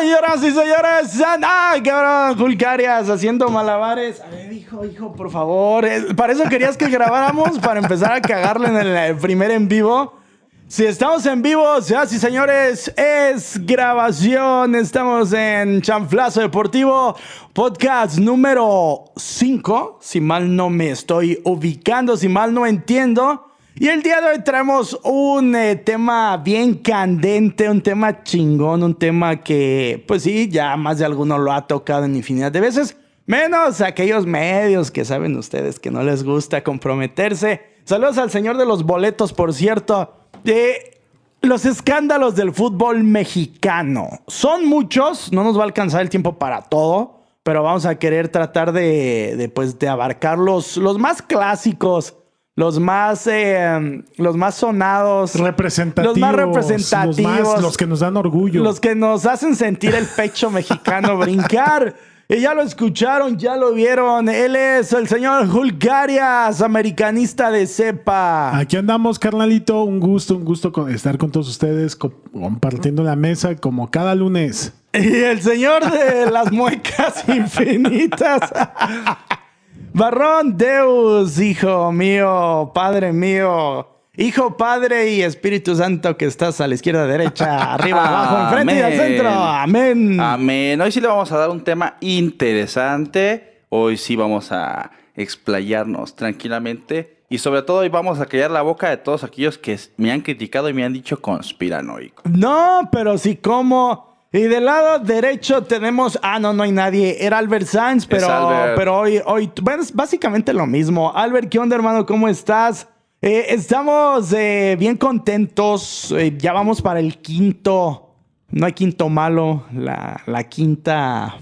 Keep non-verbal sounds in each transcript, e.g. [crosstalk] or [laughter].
Señoras y señores, ¡ay, cabrón! Julcarias haciendo malabares. A ver, hijo, hijo, por favor. Eh, Para eso querías que grabáramos, para empezar a cagarle en el eh, primer en vivo. Si estamos en vivo, señoras y señores, es grabación. Estamos en Chanflazo Deportivo, podcast número 5. Si mal no me estoy ubicando, si mal no entiendo. Y el día de hoy traemos un eh, tema bien candente, un tema chingón, un tema que, pues sí, ya más de alguno lo ha tocado en infinidad de veces. Menos aquellos medios que saben ustedes que no les gusta comprometerse. Saludos al señor de los boletos, por cierto. De los escándalos del fútbol mexicano. Son muchos, no nos va a alcanzar el tiempo para todo, pero vamos a querer tratar de, de, pues, de abarcar los, los más clásicos los más, eh, los más sonados, representativos, los más representativos, los, más, los, que nos dan orgullo, los que nos hacen sentir el pecho [laughs] mexicano brincar. Y ya lo escucharon, ya lo vieron. Él es el señor Julgarias, americanista de cepa. Aquí andamos, carnalito. Un gusto, un gusto estar con todos ustedes, compartiendo la mesa como cada lunes. Y el señor de las muecas [laughs] infinitas. Barrón Deus, hijo mío, padre mío, hijo, padre y Espíritu Santo que estás a la izquierda, derecha, [laughs] arriba, abajo, enfrente y al centro. Amén. Amén. Hoy sí le vamos a dar un tema interesante. Hoy sí vamos a explayarnos tranquilamente. Y sobre todo hoy vamos a callar la boca de todos aquellos que me han criticado y me han dicho conspiranoico. No, pero sí como... Y del lado derecho tenemos. Ah, no, no hay nadie. Era Albert Sainz, pero, Albert. pero hoy, hoy. Bueno, es básicamente lo mismo. Albert, ¿qué onda, hermano? ¿Cómo estás? Eh, estamos eh, bien contentos. Eh, ya vamos para el quinto. No hay quinto malo. La, la quinta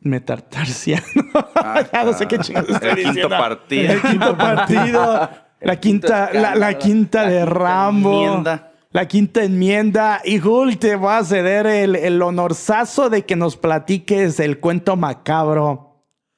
metatarsia. [laughs] Ah, ya no sé qué chingados estoy el diciendo. Quinto partido. El quinto partido. la quinta, [laughs] la, la, quinta de Rambo. Enmienda. La quinta enmienda. Y Jul, te voy a ceder el, el honorazo de que nos platiques el cuento macabro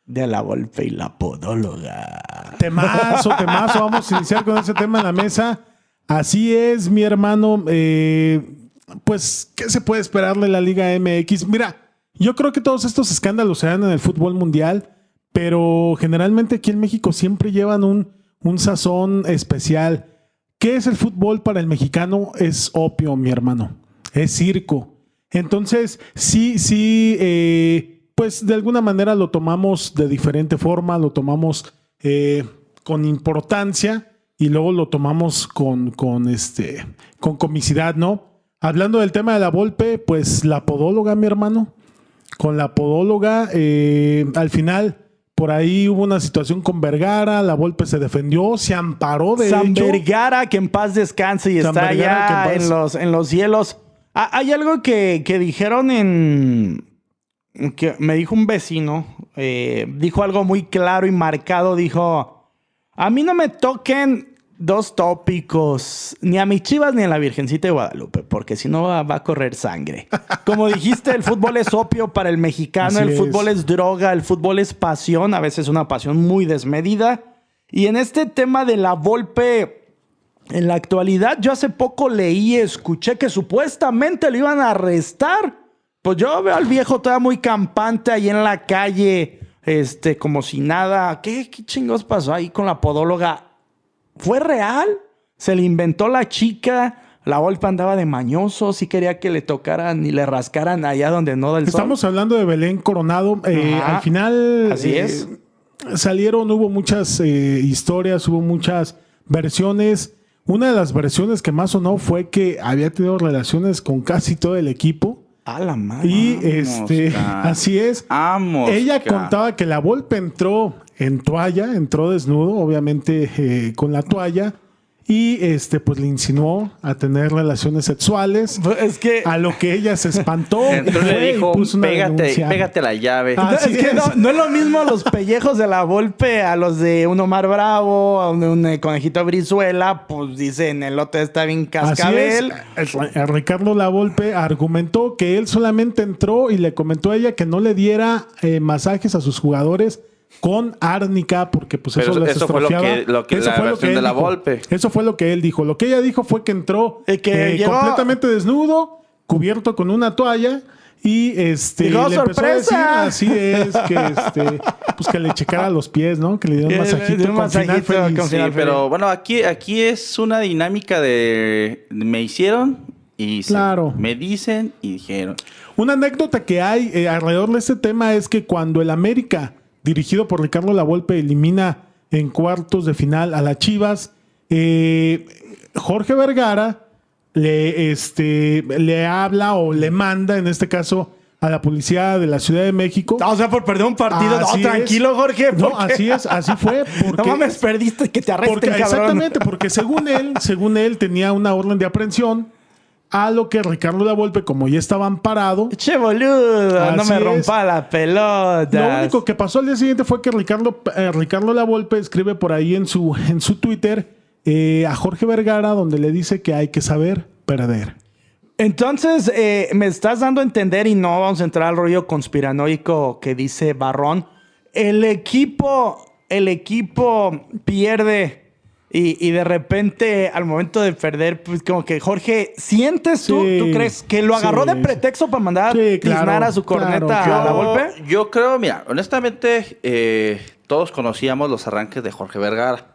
de la Volpe y la podóloga. Temazo, temazo. Vamos a iniciar con ese tema en la mesa. Así es, mi hermano. Eh, pues, ¿qué se puede esperar de la Liga MX? Mira, yo creo que todos estos escándalos se dan en el fútbol mundial, pero generalmente aquí en México siempre llevan un, un sazón especial. ¿Qué es el fútbol para el mexicano? Es opio, mi hermano. Es circo. Entonces, sí, sí, eh, pues de alguna manera lo tomamos de diferente forma, lo tomamos eh, con importancia y luego lo tomamos con, con, este, con comicidad, ¿no? Hablando del tema de la Volpe, pues la podóloga, mi hermano. Con la podóloga, eh, al final por ahí hubo una situación con Vergara, la Volpe se defendió, se amparó de San hecho. Vergara, que en paz descanse y San está Vergara, allá en los, en los cielos. Ah, hay algo que, que dijeron en... que me dijo un vecino, eh, dijo algo muy claro y marcado, dijo, a mí no me toquen dos tópicos, ni a mis chivas ni a la Virgencita de Guadalupe, porque si no va, a correr sangre. Como dijiste, el fútbol es opio para el mexicano, Así el fútbol es droga, el fútbol es pasión, a veces una pasión muy desmedida. Y en este tema de la Volpe, en la actualidad, yo hace poco leí, escuché que supuestamente lo iban a arrestar. Pues yo veo al viejo todavía muy campante ahí en la calle, este, como si nada. ¿Qué, qué chingos pasó ahí con la podóloga? ¿Fue real? ¿Se le inventó la chica? La Volpe andaba de mañoso, sí quería que le tocaran y le rascaran allá donde no del sol. Estamos hablando de Belén Coronado. Eh, al final. Así eh, es. Salieron, hubo muchas eh, historias, hubo muchas versiones. Una de las versiones que más sonó fue que había tenido relaciones con casi todo el equipo. A la madre. Y este, [laughs] así es. Ella contaba que la Volpe entró en toalla, entró desnudo, obviamente eh, con la toalla, y este, pues le insinuó a tener relaciones sexuales. Pues Es que... A lo que ella se espantó. [laughs] Y fue le dijo, puso una pégate, pégate la llave. Ah, No, Así es que es. no, no es lo mismo los pellejos de la Volpe a los de un Omar Bravo, a un, un, eh, conejito Brizuela, pues dicen el otro está bien Así cascabel. es. Eh, Ricardo Lavolpe argumentó que él solamente entró y le comentó a ella que no le diera eh, masajes a sus jugadores con árnica porque pues eso, les eso fue lo que- lo que- Eso la fue versión él de la dijo. Volpe. Eso fue lo que él dijo. Lo que ella dijo fue que entró que eh, llegó- completamente desnudo, cubierto con una toalla Y este Dijo, le empezó a decir, "¡Sorpresa!" así es, que este, pues que le checara los pies, ¿no? Que le diera un [laughs] Que masajito un con final masajito feliz. con Sí, pero bueno, aquí, aquí es una dinámica de me hicieron y se- Claro. me dicen y dijeron. Una anécdota que hay eh, alrededor de este tema es que cuando el América, dirigido por Ricardo Lavolpe, elimina en cuartos de final a las Chivas, eh, Jorge Vergara le, este, le habla o le manda, en este caso, a la policía de la Ciudad de México. O sea, por perder un partido. Así no, es. tranquilo, Jorge. No, así es, así fue. [laughs] Porque, No mames, perdiste que te arresten, porque- cabrón. exactamente, porque según él, según él, tenía una orden de aprehensión, a lo que Ricardo Lavolpe, como ya estaba amparado, Che, boludo, no me es. rompa la pelota. Lo único que pasó al día siguiente fue que Ricardo, eh, Ricardo Lavolpe escribe por ahí en su, en su Twitter eh, a Jorge Vergara donde le dice que hay que saber perder. Entonces, eh, me estás dando a entender, y no vamos a entrar al rollo conspiranoico que dice Barrón. El equipo, el equipo pierde. Y, y de repente, al momento de perder, pues como que Jorge, ¿sientes tú? Sí, ¿Tú crees que lo agarró sí, de pretexto para mandar Sí, a tiznar claro, a su corneta claro, a la golpe? Yo creo, mira, honestamente, eh, todos conocíamos los arranques de Jorge Vergara.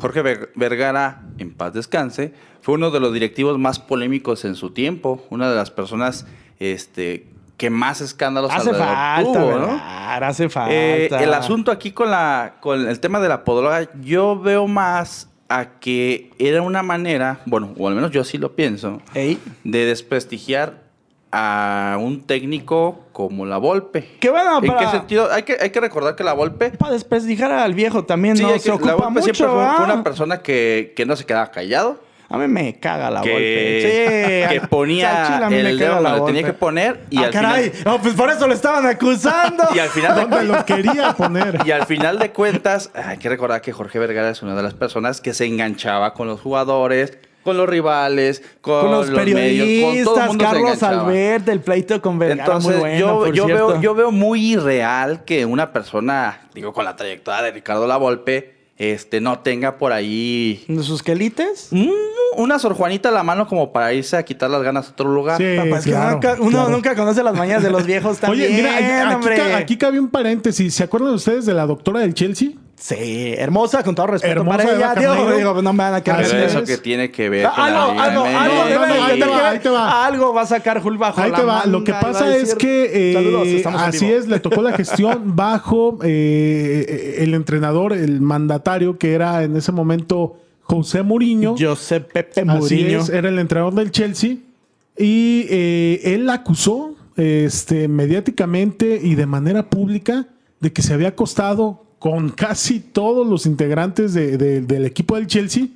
Jorge Ver- Vergara, en paz descanse, fue uno de los directivos más polémicos en su tiempo, una de las personas este, que más escándalos Hace alrededor falta, tuvo, ¿no? Hace falta. Eh, el asunto aquí con, la, con el tema de la podóloga, yo veo más a que era una manera, bueno, o al menos yo así lo pienso, Ey. de desprestigiar a un técnico como la Volpe. Qué bueno, ¿En para- qué sentido? Hay que, hay que recordar que la Volpe... Para desprestigiar al viejo también, Sí, ¿no? hay Se que- la Volpe siempre fue, fue ¿ah? una persona que, que no se quedaba callado. A mí me caga la que, golpe. Sí, que ponía a mí me el dedo donde tenía Volpe. que poner y ah, al caray. final... No, pues por eso lo estaban acusando. [laughs] Y al final de Donde lo quería poner. [laughs] Y al final de cuentas, hay que recordar que Jorge Vergara es una de las personas que se enganchaba con los jugadores, con los rivales, con, con los, medios, con todo el periodistas, mundo Carlos. Albert, del pleito con Vergara, Entonces, muy bueno, yo, por yo, cierto. veo, yo veo muy irreal que una persona, digo, con la trayectoria de Ricardo Lavolpe, este, no tenga por ahí ¿De sus quelites? mm, una Sor Juanita a la mano como para irse a quitar las ganas a otro lugar. Sí, Papá, es que claro, nunca- uno claro. nunca conoce las mañas de los [laughs] viejos también, Oye, mira, aquí, aquí cabe un paréntesis. ¿Se acuerdan ustedes de la doctora del Chelsea? Sí, hermosa, con todo respeto Hermosa para de ella. Digo, no me van a quedar Pero eso es. que tiene que ver Ah, con Algo, la Liga algo, algo, no, debe- no, debe- ahí te va, debe- ahí te va. algo va a sacar Jul bajo Ahí la te va. Lo que pasa es que eh, Saludos, así es, le tocó la gestión [laughs] bajo eh, el entrenador, el mandatario que era en ese momento José Mourinho. José Pepe Así Mourinho. es, era el entrenador del Chelsea. Y eh, él la acusó este, mediáticamente y de manera pública de que se había acostado con casi todos los integrantes de- de- del equipo del Chelsea,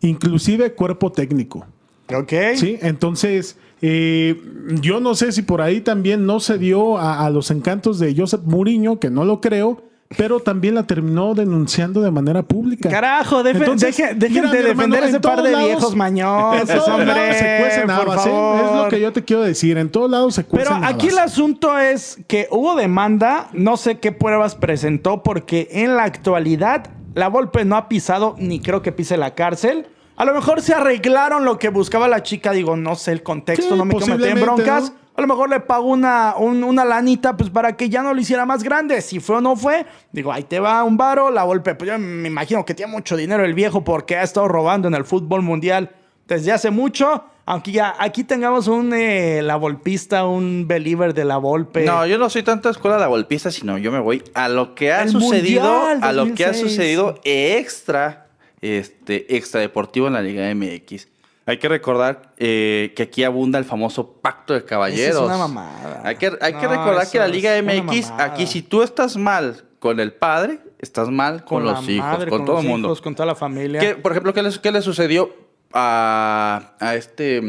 inclusive cuerpo técnico. Ok. Sí, entonces eh, yo no sé si por ahí también no se dio a, a los encantos de Josep Mourinho, que no lo creo, pero también la terminó denunciando de manera pública. Carajo, defe- Entonces, deje- dejen mira, de defender en ese par de lados- viejos mañosos, En todos hombre. lados se cuecen habas, ¿eh? Es lo que yo te quiero decir. En todos lados se cuecen Pero aquí el asunto es que hubo demanda, no sé qué pruebas presentó, porque en la actualidad la Volpe no ha pisado ni creo que pise la cárcel. A lo mejor se arreglaron lo que buscaba la chica, digo, no sé el contexto, Sí, no me quiero meter en broncas. ¿no? A lo mejor le pagó una, un- una lanita pues para que ya no lo hiciera más grande. Si fue o no fue, digo, ahí te va un varo, la Volpe. Pues yo me imagino que tiene mucho dinero el viejo porque ha estado robando en el fútbol mundial desde hace mucho. Aunque ya aquí tengamos un eh, la volpista, un believer de la Volpe. No, yo no soy tanto escuela de golpista, sino yo me voy a lo que ha El sucedido, Mundial a lo que ha 2006. sucedido extra, este, extra deportivo en la Liga MX. Hay que recordar eh, que aquí abunda el famoso pacto de caballeros. Es una mamada. Hay que, hay que recordar que la Liga MX, aquí si tú estás mal con el padre, estás mal con, los hijos, madre, con, todo el mundo. hijos, con toda la familia. ¿Qué- por ejemplo, ¿qué le, qué sucedió a, a este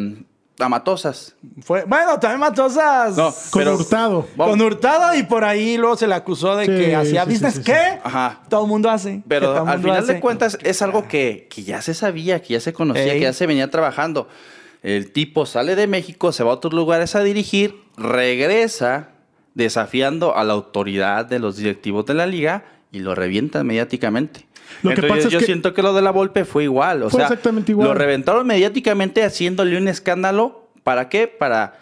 a Matosas? Fue, bueno, también Matosas. No, Con pero- Hurtado. Con Hurtado y por ahí luego se le acusó de Sí, que hacía sí, business. sí, sí. ¿Qué? Ajá. Todo el mundo hace. Pero al final hace. de cuentas es algo que, que ya se sabía, que ya se conocía, Ey. que ya se venía trabajando. El tipo sale de México, se va a otros lugares a dirigir, regresa desafiando a la autoridad de los directivos de la liga y lo revientan mediáticamente. Lo que pasa es yo que- siento que lo de la Volpe fue igual. O Fue sea, exactamente igual. Lo reventaron mediáticamente haciéndole un escándalo. ¿Para qué? Para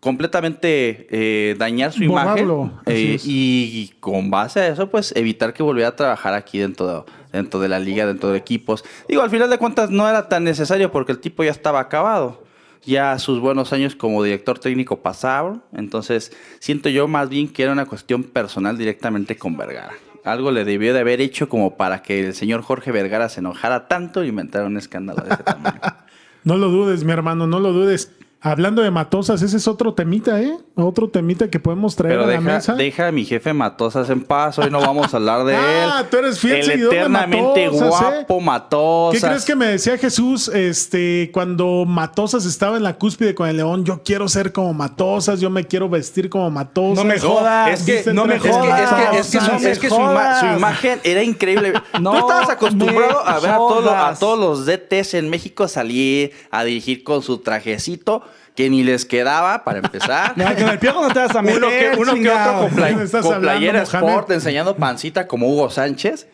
completamente eh, dañar su Borrarlo, imagen eh, es. y, con base a eso, pues evitar que volviera a trabajar aquí dentro de, dentro de la liga, dentro de equipos. Digo, al final de cuentas no era tan necesario porque el tipo ya estaba acabado. Ya sus buenos años como director técnico pasaron. Entonces, siento yo más bien que era una cuestión personal directamente con Vergara. Algo le debió de haber hecho como para que el señor Jorge Vergara se enojara tanto y inventara un escándalo de ese tamaño. [laughs] No lo dudes, mi hermano, no lo dudes. Hablando de Matosas, ese es otro temita, ¿eh? Otro temita que podemos traer Pero a la deja, mesa. deja a mi jefe Matosas en paz. Hoy no vamos a hablar de [laughs] él. Ah, tú eres fiel El seguidor de eternamente ¿eh? guapo Matosas. ¿Qué crees que me decía Jesús este, cuando Matosas estaba en la cúspide con el león? Yo quiero ser como Matosas, yo me quiero vestir como Matosas. No me jodas. es que- no me Es que, jodas. es que- es que su, no me es que su, ima- su jodas. imagen era increíble. [laughs] No Tú estabas acostumbrado me a ver a, todos los- a todos los DTs en México salir a dirigir con su trajecito que ni les quedaba para empezar. Con el piojo no te vas a meter, uno que, uno que chingado. otro con, play- ¿De qué estás con hablando, playera Mohamed? sport enseñando pancita como Hugo Sánchez.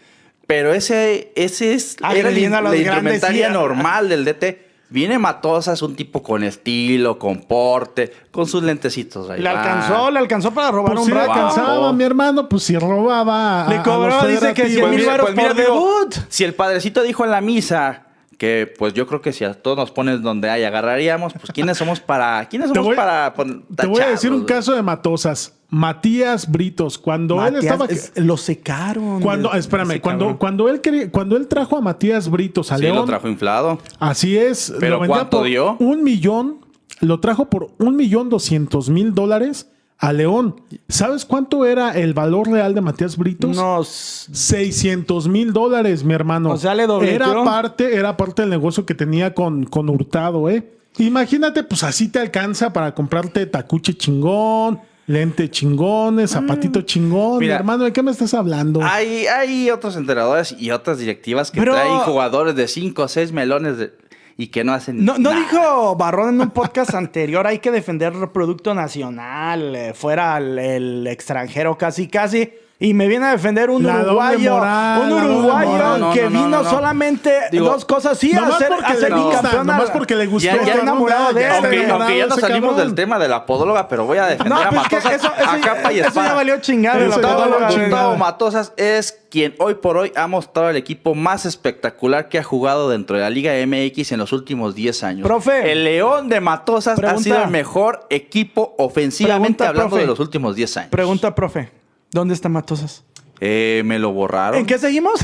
Pero ese, ese es era la indumentaria sí. normal del DT. Viene Matosas, un tipo con estilo, con porte, con sus lentecitos. ahí Le va. alcanzó, le alcanzó para robar Pues un le rato. alcanzaba, mi hermano, pues si robaba. a- Le a cobró, los dice que federativos. 100 mil varos mira, por digo, debut. Si el padrecito dijo en la misa que, pues yo creo que si a todos nos pones donde hay, agarraríamos, pues ¿quiénes somos para, quiénes Te somos voy- para pon- Te voy a decir un caso de Matosas. Matías Britos, cuando él estaba. es- lo secaron. Cuando, espérame, cuando, cabrón. cuando él quería- cuando él trajo a Matías Britos a Sí, León, lo trajo inflado. así es, ¿Pero lo cuánto dio? un millón, lo trajo por un millón doscientos mil dólares a León. ¿Sabes cuánto era el valor real de Matías Britos? Unos 600 mil dólares, mi hermano. O sea, le dobleteó. Era parte, era parte del negocio que tenía con, con Hurtado, ¿eh? Imagínate, pues así te alcanza para comprarte tacuche chingón, lente chingones, zapatito chingón. Mi Mira. hermano, ¿de qué me estás hablando? Hay, hay otros entrenadores y otras directivas que traen jugadores de 5 o 6 melones de- y que no hacen No, no nada. dijo Barrón en un podcast [laughs] anterior, hay que defender el producto nacional, eh, fuera el, el extranjero casi casi. Y me viene a defender un La uruguayo, moral, un uruguayo moral. No, que no, no, vino no, no. solamente Digo, dos cosas, sí, a ser, porque a ser bicampeón. nomás porque le gustó. Ya, ya enamorado de ya él. está Aunque, ya nos salimos cabrón. del tema de la podóloga, pero voy a defender No, a es que Matosas eso- eso a ya- capa y eso espada. ya valió chingada, Eso la ya valió Gustavo chingada. Matosas es quien hoy por hoy ha mostrado el equipo más espectacular que ha jugado dentro de la Liga MX en los últimos 10 años. Profe. El León de Matosas Pregunta. ha sido el mejor equipo ofensivamente Pregunta, hablando profe. de los últimos 10 años. Pregunta, profe, ¿dónde está Matosas? Eh, me lo borraron. ¿En qué seguimos?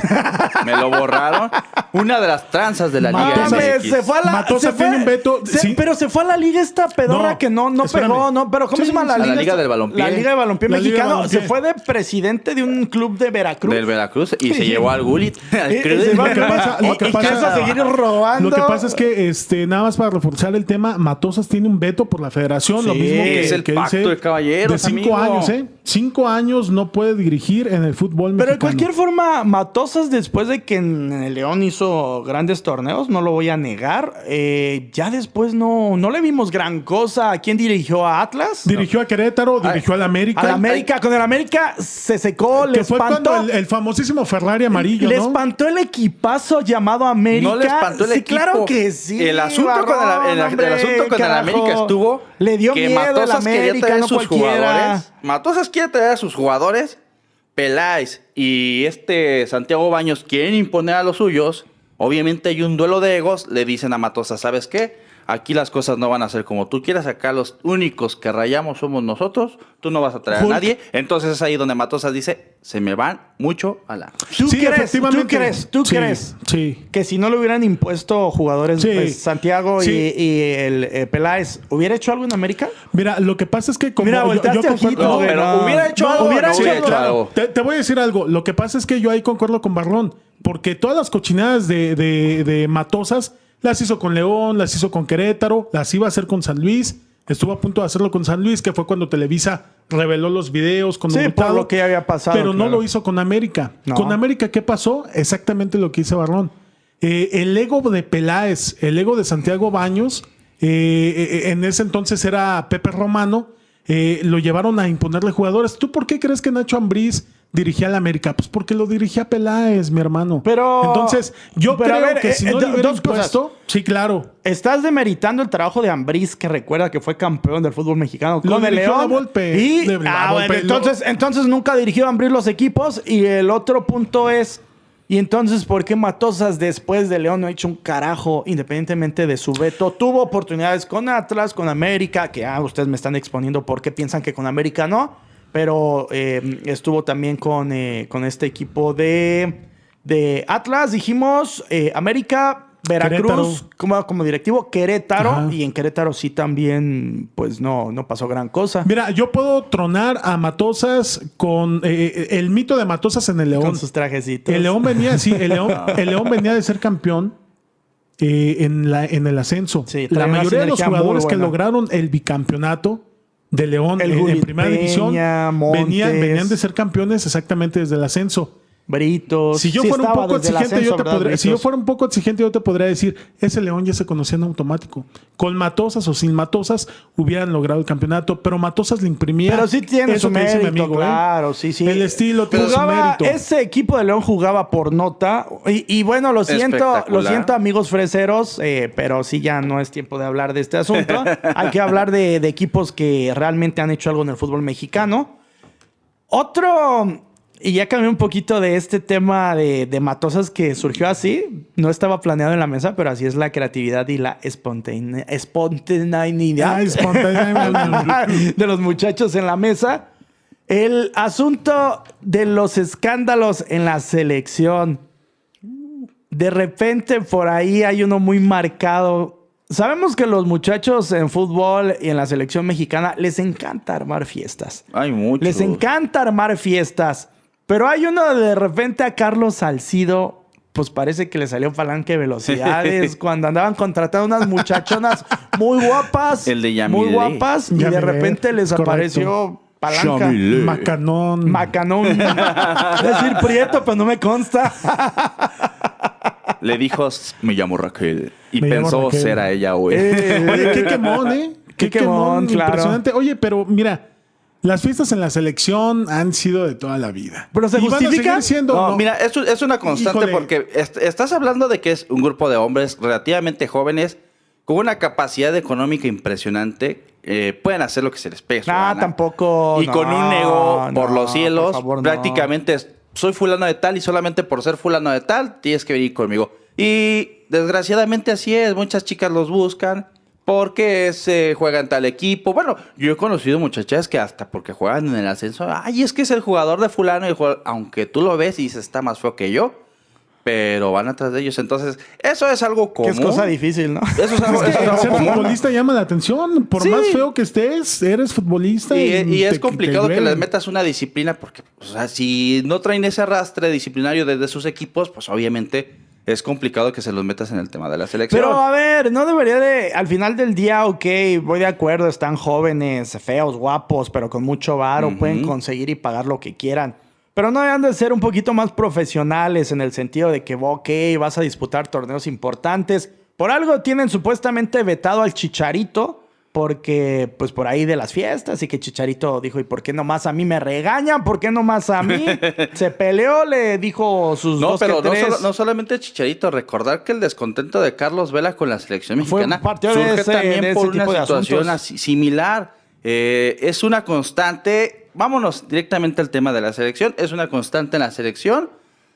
Me lo borraron. [laughs] Una de las tranzas de la Liga MX. se fue a la. Matosas se fue- tiene un veto, se- sí. Pero se fue a la liga esta pedorra No, que no, no espérame. pegó, ¿no? Pero ¿cómo Sí, se llama la a la liga? Liga esta? del Balompié. La Liga de Balompié La Liga Mexicano. Balompié. Se fue de presidente de un club de Veracruz. Del Veracruz y se llevó al Gullit. [laughs] al Y- y Cruz. se va- Lo que pasa- lo y- que y pasa- quiso seguir robando. Lo que pasa es que, este, nada más para reforzar el tema, Matosas tiene un veto por la federación, lo Sí, mismo que es el que pacto dice de caballeros, De cinco amigo. años, ¿eh? Cinco años no puede dirigir en el fútbol Pero de mexicano. cualquier forma, Matosas, después de que en el León hizo grandes torneos, no lo voy a negar, eh, ya después no, no le vimos gran cosa. ¿A quién dirigió? ¿A Atlas? Dirigió a Querétaro, dirigió al América. Al América. Con el América se secó, le Que fue espantó. cuando el, el famosísimo Ferrari amarillo, le ¿no? espantó el equipazo llamado América. No le espantó el sí, equipo. claro que sí. El asunto con el, asunto con. América estuvo Le dio que miedo Matosas América, traer no sus cualquiera. jugadores. Matosas quiere traer a sus jugadores. Peláez y este Santiago Baños quieren imponer a los suyos. Obviamente hay un duelo de egos. Le dicen a Matosas, ¿sabes qué? Aquí las cosas no van a ser como tú quieras. Acá los únicos que rayamos somos nosotros. Tú no vas a traer Hulk. a nadie. Entonces es ahí donde Matosas dice, se me van mucho a la... ¿Tú Sí, crees? ¿Tú crees? ¿Tú Sí, crees? Sí. Que si no le hubieran impuesto jugadores Sí. pues, Santiago y- Sí. y, el eh, Peláez, ¿hubiera hecho algo en América? Mira, lo que pasa es que como Mira, yo- yo, volteaste No, pero no. hubiera hecho No, algo. hubiera no hecho hubiera algo. hecho algo. Te, te voy a decir algo. Lo que pasa es que yo ahí concuerdo con Barrón. Porque todas las cochinadas de, de- de Matosas las hizo con León, las hizo con Querétaro, las iba a hacer con San Luis. Estuvo a punto de hacerlo con San Luis, que fue cuando Televisa reveló los videos con Sí, por lo que ya había pasado, Pero no lo hizo con América. No. Con América, ¿qué pasó? Exactamente lo que dice Barrón. Eh, el ego de Peláez, el ego de Santiago Baños, eh, eh, en ese entonces era Pepe Romano, eh, lo llevaron a imponerle jugadores. ¿Tú por qué crees que Nacho Ambriz dirigía al América? Pues porque lo dirigía Peláez, mi hermano. Pero- Entonces, yo pero creo ver, que eh, si eh, no le hubieran dos cosas. puesto- sí, claro. Estás demeritando el trabajo de Ambriz, que recuerda que fue campeón del fútbol mexicano Lo con el León. la Volpe. Y, De- la ah, Volpe, bueno, lo- entonces, entonces nunca dirigió a Ambriz los equipos. Y el otro punto es, y entonces, ¿por qué Matosas después de León no ha hecho un carajo, independientemente de su veto? Tuvo oportunidades con Atlas, con América, que ah, ustedes me están exponiendo por qué piensan que con América no. Pero eh, estuvo también con, eh, con este equipo de, de Atlas. Dijimos eh, América, Veracruz como, como directivo, Querétaro. Ajá. Y en Querétaro sí también, pues no, no pasó gran cosa. Mira, yo puedo tronar a Matosas con eh, el mito de Matosas en el León. Con sus trajecitos. El León venía, sí, el León, [laughs] el León venía de ser campeón eh, en, la, en el ascenso. Sí, la mayoría de los jugadores que lograron el bicampeonato de León El en, primera división venían, venían de ser campeones exactamente desde el ascenso. Britos. Si yo Sí fuera un poco exigente, yo te ¿verdad, podría, si yo fuera un poco exigente, yo te podría decir, ese León ya se conocía en automático. Con Matosas o sin Matosas hubieran logrado el campeonato, pero Matosas le imprimía. Pero sí tiene eso su mi ¿eh? claro, sí, sí. El estilo tiene su Jugaba- mérito. Ese equipo de León jugaba por nota. Y, y bueno, lo siento, lo siento, amigos freseros, eh, pero sí ya no es tiempo de hablar de este asunto. [laughs] Hay que hablar de, de equipos que realmente han hecho algo en el fútbol mexicano. Otro, y ya cambié un poquito de este tema de, de Matosas que surgió así. No estaba planeado en la mesa, pero así es la creatividad y la espontane- espontaneidad Ah, [laughs] de los muchachos en la mesa. El asunto de los escándalos en la selección. De repente por ahí hay uno muy marcado. Sabemos que los muchachos en fútbol y en la selección mexicana les encanta armar fiestas. Hay mucho. Les encanta armar fiestas. Pero hay uno de repente a Carlos Salcido, pues parece que le salió palanque de velocidades cuando andaban contratando unas muchachonas [laughs] muy guapas. El de Muy Yamile. guapas. Y de repente les correcto. apareció palanca. Yamile. Macanón. Macanón. [laughs] Es decir, prieto, pero no me consta. Le dijo, me llamo Raquel. Y Me pensó Raquel. ser a ella, güey. Eh, Oye, qué quemón, ¿eh? Qué quemón, claro. Impresionante. Oye, pero mira, las fiestas en la selección han sido de toda la vida. ¿Pero se justifica? siendo, No, ¿no? mira, esto es una constante Híjole. porque est- estás hablando de que es un grupo de hombres relativamente jóvenes con una capacidad económica impresionante. eh, pueden hacer lo que se les pegue. Ah, gana. tampoco, Y con un ego por no, los cielos, por favor, no. prácticamente es, soy fulano de tal y solamente por ser fulano de tal tienes que venir conmigo. Y desgraciadamente así es. Muchas chicas los buscan. Porque se juega en tal equipo. Bueno, yo he conocido muchachas que hasta porque juegan en el ascenso. Ay, es que es el jugador de fulano. Y jugador- aunque tú lo ves y dices está más feo que yo. Pero van atrás de ellos. Entonces, eso es algo que común. es cosa difícil, ¿no? Eso es algo, [laughs] Es que eso es el algo ser común. futbolista llama la atención. Por Sí. más feo que estés, eres futbolista. Y, y te- es complicado que les metas una disciplina porque, o sea, si no traen ese arrastre disciplinario desde sus equipos, pues obviamente es complicado que se los metas en el tema de la selección. Pero a ver, no debería de. Al final del día, ok, voy de acuerdo, están jóvenes, feos, guapos, pero con mucho varo, pueden conseguir y pagar lo que quieran. Pero no deben de ser un poquito más profesionales en el sentido de que, ok, vas a disputar torneos importantes. Por algo tienen supuestamente vetado al Chicharito, porque, pues por ahí de las fiestas, y que Chicharito dijo, ¿y por qué nomás a mí me regañan? ¿Por qué nomás a mí? [laughs] Se peleó, le dijo sus no, dos pero que no, tres. no solamente Chicharito, recordar que el descontento de Carlos Vela con la selección Fue mexicana de surge ese- también de por una de situación así- similar. Eh, es una constante, vámonos directamente al tema de la selección, es una constante en la selección,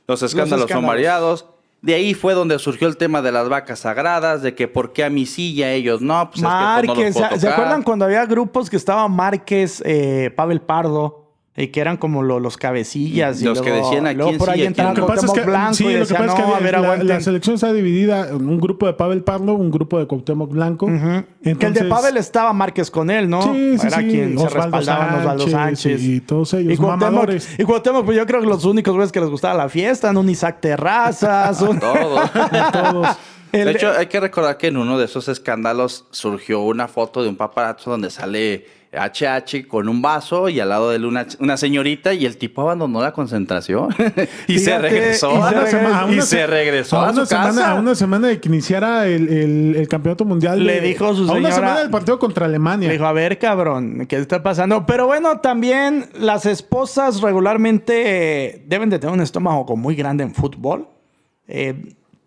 los escándalos, son escándalos. variados. De ahí fue donde surgió el tema de las vacas sagradas, de que por qué a mí sí y a ellos no. Pues es que, no ¿se- ¿se tocar. acuerdan cuando había grupos que estaban Márquez, eh, Pavel Pardo, y que eran como lo- los cabecillas? y Los que decían a luego por ahí y a entraba quién Lo que pasa es que, Blanco sí, y lo que pasa es no, que a ver, la, aguanten". la selección está dividida en un grupo de Pavel Pardo, un grupo de Cuauhtémoc Blanco. Ujú. que el de Entonces- Pavel estaba Márquez con él, ¿no? Sí, sí, Era sí. quien se Osvaldo respaldaba en Osvaldo Sánchez y todos ellos, Y Cuauhtémoc, mamadores. y Cuauhtémoc, pues yo creo que los únicos güeyes que les gustaba la fiesta, ¿no? un Isaac Terrazas, [laughs] un- todos. [laughs] El- de hecho, hay que recordar que en uno de esos escándalos surgió una foto de un paparazzo donde sale HH con un vaso y al lado de él una, una señorita y el tipo abandonó la concentración [laughs] y se regresó. y A se a y regresó a a, una su semana, casa. a una semana de que iniciara el, el- el campeonato mundial. Le de- dijo su A una señora- semana del partido contra Alemania. Le dijo, a ver, cabrón, ¿qué está pasando? Pero bueno, también las esposas regularmente eh, deben de tener un estómago muy grande en fútbol. eh,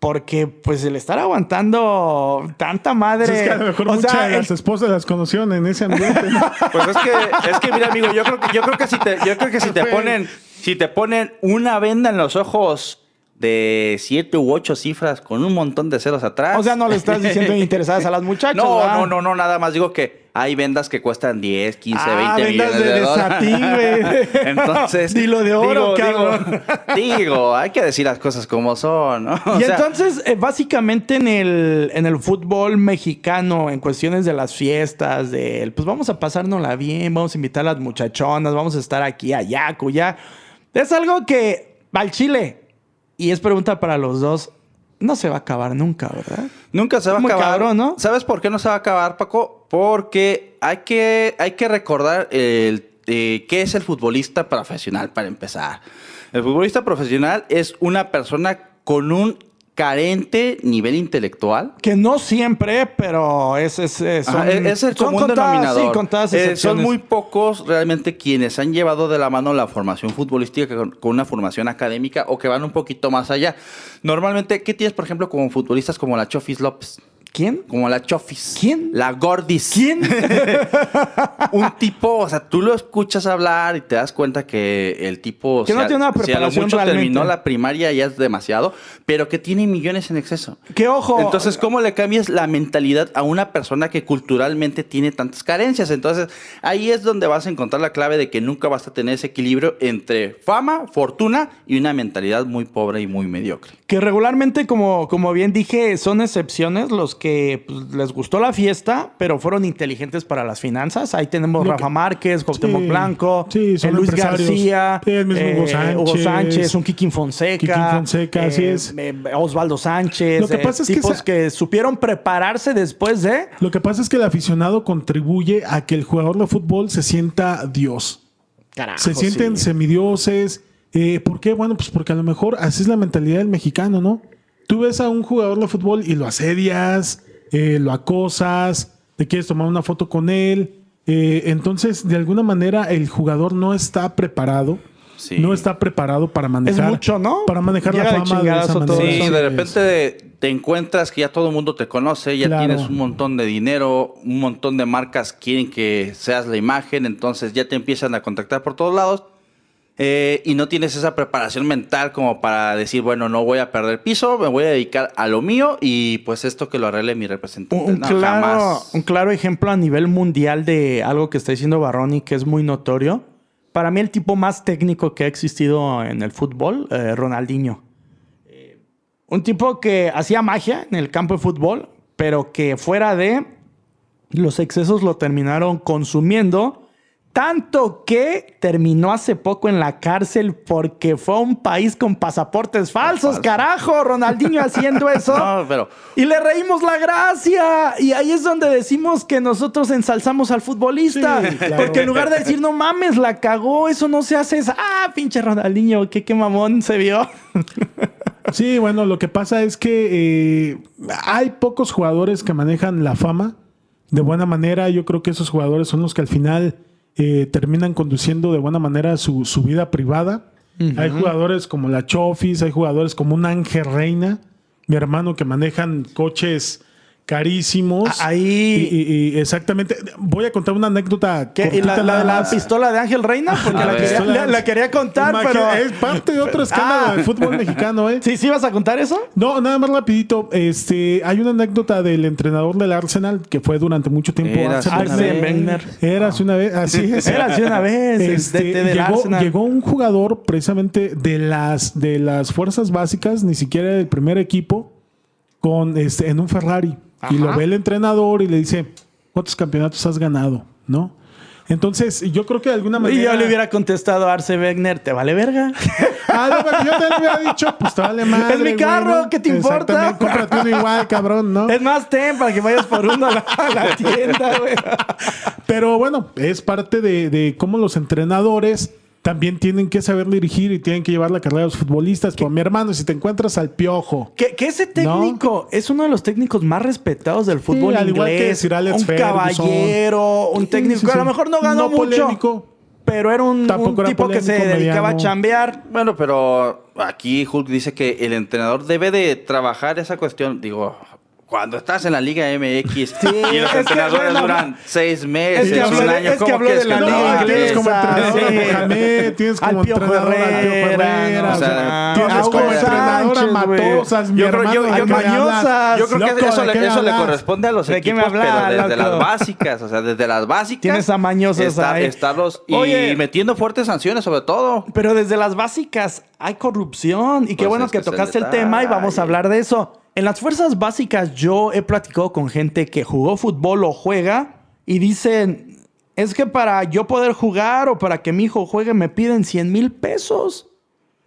porque, pues, el estar aguantando tanta madre... Es que a lo mejor o muchas sea, de las el- esposas las conocieron en ese ambiente. ¿no? [laughs] Pues es que, es que mira, amigo, yo creo que, yo creo que si te, yo creo que si te ponen, si te ponen una venda en los ojos de siete u ocho cifras con un montón de ceros atrás. o sea, no le estás diciendo [laughs] interesadas a las muchachas, No, ¿verdad? no, no, no, nada más digo que hay vendas que cuestan 10, 15, Ah, 20 vendas millones de, de dólares. desatín, güey. [laughs] Entonces, [laughs] Dilo de oro, cabrón. Digo, digo, hay que decir las cosas como son, ¿no? O Y sea, entonces, eh, básicamente en el, en el fútbol mexicano, en cuestiones de las fiestas, de pues vamos a pasárnosla bien, vamos a invitar a las muchachonas, vamos a estar aquí, allá, cuya. Es algo que al Chile, y es pregunta para los dos, no se va a acabar nunca, ¿verdad? Nunca se va a acabar. cabrón, ¿no? ¿Sabes por qué no se va a acabar, Paco? Porque hay que, hay que recordar el, eh, qué es el futbolista profesional para empezar. El futbolista profesional es una persona con un carente nivel intelectual. Que no siempre, pero es, es, es- son- Ajá, es, el común contadas, denominador. Sí, contadas Eh, son muy pocos realmente quienes han llevado de la mano la formación futbolística con, con una formación académica o que van un poquito más allá. Normalmente, ¿qué tienes, por ejemplo, como futbolistas como la Chofis López? ¿Quién? Como la Chofis. ¿Quién? La Gordis. ¿Quién? [laughs] un tipo, o sea, tú lo escuchas hablar y te das cuenta que el tipo... Que no tiene una si a lo preparación mucho realmente. terminó la primaria ya es demasiado, pero que tiene millones en exceso. que ojo. Entonces, ¿cómo le cambias la mentalidad a una persona que culturalmente tiene tantas carencias? Entonces, ahí es donde vas a encontrar la clave de que nunca vas a tener ese equilibrio entre fama, fortuna y una mentalidad muy pobre y muy mediocre. Que regularmente, como, como bien dije, son excepciones los que pues, les gustó la fiesta, pero fueron inteligentes para las finanzas. Ahí tenemos Rafa que- Márquez, Cuauhtémoc Sí, Blanco, sí, eh, Luis. García, Sí, el mismo Hugo Sánchez. Sánchez, un Kikín Fonseca, Kikín Fonseca, así es. eh, Osvaldo Sánchez, Lo que eh, pasa es que tipos esa- que supieron prepararse después de... Lo que pasa es que el aficionado contribuye a que el jugador de fútbol se sienta Dios. Carajo, se sienten sí. semidioses. Eh, ¿Por qué? Bueno, pues porque a lo mejor así es la mentalidad del mexicano, ¿no? Tú ves a un jugador de fútbol y lo asedias, eh, lo acosas, te quieres tomar una foto con él. eh, entonces, de alguna manera, el jugador no está preparado. Sí. No está preparado para manejar. mucho, ¿no? Para manejar Llega la fama de esa todo manera. Sí, eso. de repente te encuentras que ya todo el mundo te conoce, ya Claro. tienes un montón de dinero, un montón de marcas quieren que seas la imagen, entonces ya te empiezan a contactar por todos lados eh, y no tienes esa preparación mental como para decir, bueno, no voy a perder piso, me voy a dedicar a lo mío y pues esto que lo arregle mi representante. Un, No, claro, jamás. un claro ejemplo a nivel mundial de algo que está diciendo Baroni que es muy notorio. Para mí el tipo más técnico que ha existido en el fútbol, eh, Ronaldinho. Eh, un tipo que hacía magia en el campo de fútbol, pero que fuera de los excesos lo terminaron consumiendo. Tanto que terminó hace poco en la cárcel porque fue a un país con pasaportes falsos. Falso. Carajo, Ronaldinho [laughs] haciendo eso. No, pero Y le reímos la gracia. Y ahí es donde decimos que nosotros ensalzamos al futbolista. Sí, claro. Porque en lugar de decir, no mames, la cagó, eso no se hace. Es, ah, pinche Ronaldinho, qué, qué mamón se vio. [laughs] Sí, bueno, lo que pasa es que eh, hay pocos jugadores que manejan la fama de buena manera. Yo creo que esos jugadores son los que al final eh, terminan conduciendo de buena manera su, su vida privada. Hay jugadores como la Chofis, hay jugadores como un Ángel Reina, mi hermano, que manejan coches carísimos. Ahí- Y, y- y exactamente. Voy a contar una anécdota. ¿Qué? ¿Y la, la de la pistola de Ángel Reina? Porque la quería, la- la quería contar, Imagina- pero. Es parte de otro escándalo Ah. del fútbol mexicano, ¿eh? ¿Sí, sí vas a contar eso? No, nada más rapidito. Este, hay una anécdota del entrenador del Arsenal que fue durante mucho tiempo Érase Arsene una Wenger. Érase una vez, así es. Érase una vez, el Este, del llegó, Arsenal. llegó un jugador precisamente de las, de las fuerzas básicas, ni siquiera del primer equipo, con este, en un Ferrari. Y lo ve el entrenador y le dice, ¿cuántos campeonatos has ganado? ¿No? Entonces, yo creo que de alguna Y manera. yo le hubiera contestado a Arce Wegner, ¿te vale verga? [laughs] Ah, no, yo te le hubiera dicho, pues te vale madre. [laughs] Es mi carro, güey, ¿no? ¿qué te importa? Cómprate uno igual, cabrón, ¿no? Es más, ten para que vayas por uno a la, a la tienda, güey. [laughs] Pero bueno, es parte de, de cómo los entrenadores también tienen que saber dirigir y tienen que llevar la carrera de los futbolistas. Pero mi hermano, si te encuentras al piojo, Que, que ese técnico es uno de los técnicos más respetados del fútbol al igual que inglés. Sir Alex un Ferguson. caballero, un Sí, técnico sí, que a lo mejor no ganó No mucho. polémico. Pero era un, Tampoco un era tipo que se dedicaba a mediano. chambear. Bueno, pero aquí Hulk dice que el entrenador debe de trabajar esa cuestión. Digo, cuando estás en la Liga MX y los entrenadores duran seis meses, es que habló un año, es que ¿cómo de la que No, lo liga tienes como entrenador sí. a Mohamed, tienes como al Piojo Herrera, o sea, tienes como entrenador a. Matosas, mi Yo creo- hermano. yo- ¿de yo creo- me hablas? Yo creo Loco, que eso, ¿de le, eso le corresponde a los ¿De me equipos, hablas, pero desde loco? las básicas, o sea, desde las básicas. Tienes a mañosos estar- ahí. estarlos y Oye. metiendo fuertes sanciones sobre todo. Pero desde las básicas hay corrupción. Y qué Pues bueno que tocaste el tema y vamos a hablar de eso. En las fuerzas básicas yo he platicado con gente que jugó fútbol o juega y dicen, es que para yo poder jugar o para que mi hijo juegue me piden 100 mil pesos.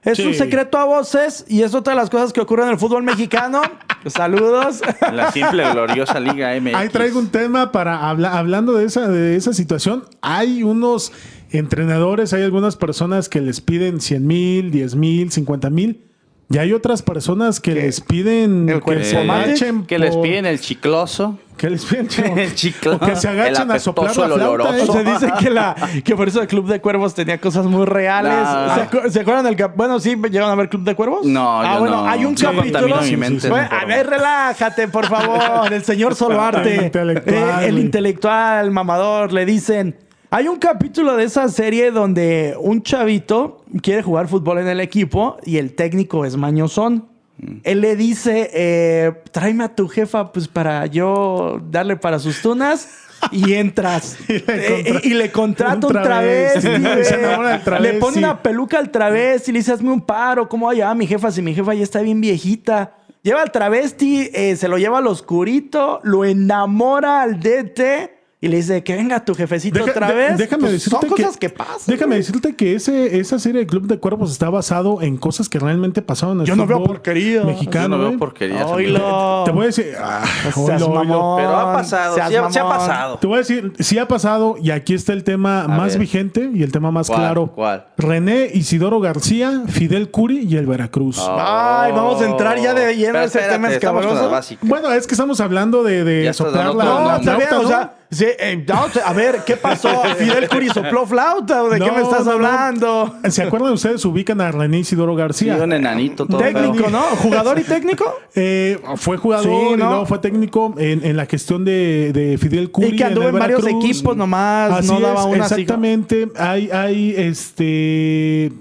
Es Sí. un secreto a voces y es otra de las cosas que ocurren en el fútbol mexicano. [laughs] Saludos. En la simple gloriosa Liga MX. Ahí traigo un tema para hablar, hablando de esa, de esa situación. Hay unos entrenadores, hay algunas personas que les piden 100 mil, 10 mil, 50 mil. Y hay otras personas que les piden ¿El que cuerpo se mate? agachen que les piden el chicloso. que les piden [laughs] El chiclo. o que se agachen El a soplar la el flauta. ¿eh? Se dice que, la, [laughs] que por eso el Club de Cuervos tenía cosas muy reales. ¿Se, acu- se acuerdan del Bueno, sí, llegaron a ver Club de Cuervos. No, Ah, yo bueno, no. hay un Sí, capítulo. contamino mi mente, Bueno, no, a ver, relájate, por favor. El señor El Soluarte. intelectual, eh, el intelectual, mamador, le dicen. Hay un capítulo de esa serie donde un chavito quiere jugar fútbol en el equipo y el técnico es mañosón. Mm. Él le dice, eh, tráeme a tu jefa pues para yo darle para sus tunas y [laughs] entras. Y le Eh, y, le contrata un un travesti. [laughs] Le pone una peluca al travesti y le dice, hazme un paro. ¿Cómo va a llevar a mi jefa si mi jefa ya está bien viejita? Lleva al travesti, eh, se lo lleva al oscurito, lo enamora al DT y le dice que venga tu jefecito Deja- otra vez. déjame Pues, decirte son que, cosas que pasan. Déjame güey. decirte que ese, esa serie de Club de Cuervos está basado en cosas que realmente pasaron en el Yo no veo porquería. mexicano. Yo no veo güey. porquerías. Oílo. Te voy a decir, ah, No seas mamón. Pero ha pasado, Seas sí ha, sí ha mamón. pasado. Te voy a decir, sí ha pasado y aquí está el tema más ver. vigente y el tema más ¿Cuál? claro. ¿Cuál? René Isidoro García, Fidel Curi y el Veracruz. Ah. Ay, vamos a entrar ya de lleno ese tema escabroso. Bueno, es que estamos hablando de, soplar la, No, la está bien, flauta, o ¿no? Sí, eh, no, a ver, ¿qué pasó? ¿Fidel Curi sopló flauta de qué me estás no, no. hablando? ¿Se acuerdan ustedes? Ubican a René Isidoro Sí, García. un enanito todo Técnico, feo. ¿no? ¿Jugador y técnico? Eh, fue jugador Sí, y ¿no? luego fue técnico en, en la gestión de, de Fidel Curi. Y que anduvo en varios Veracruz. equipos nomás, Así no daba es, una así- Exactamente. Hay, hay este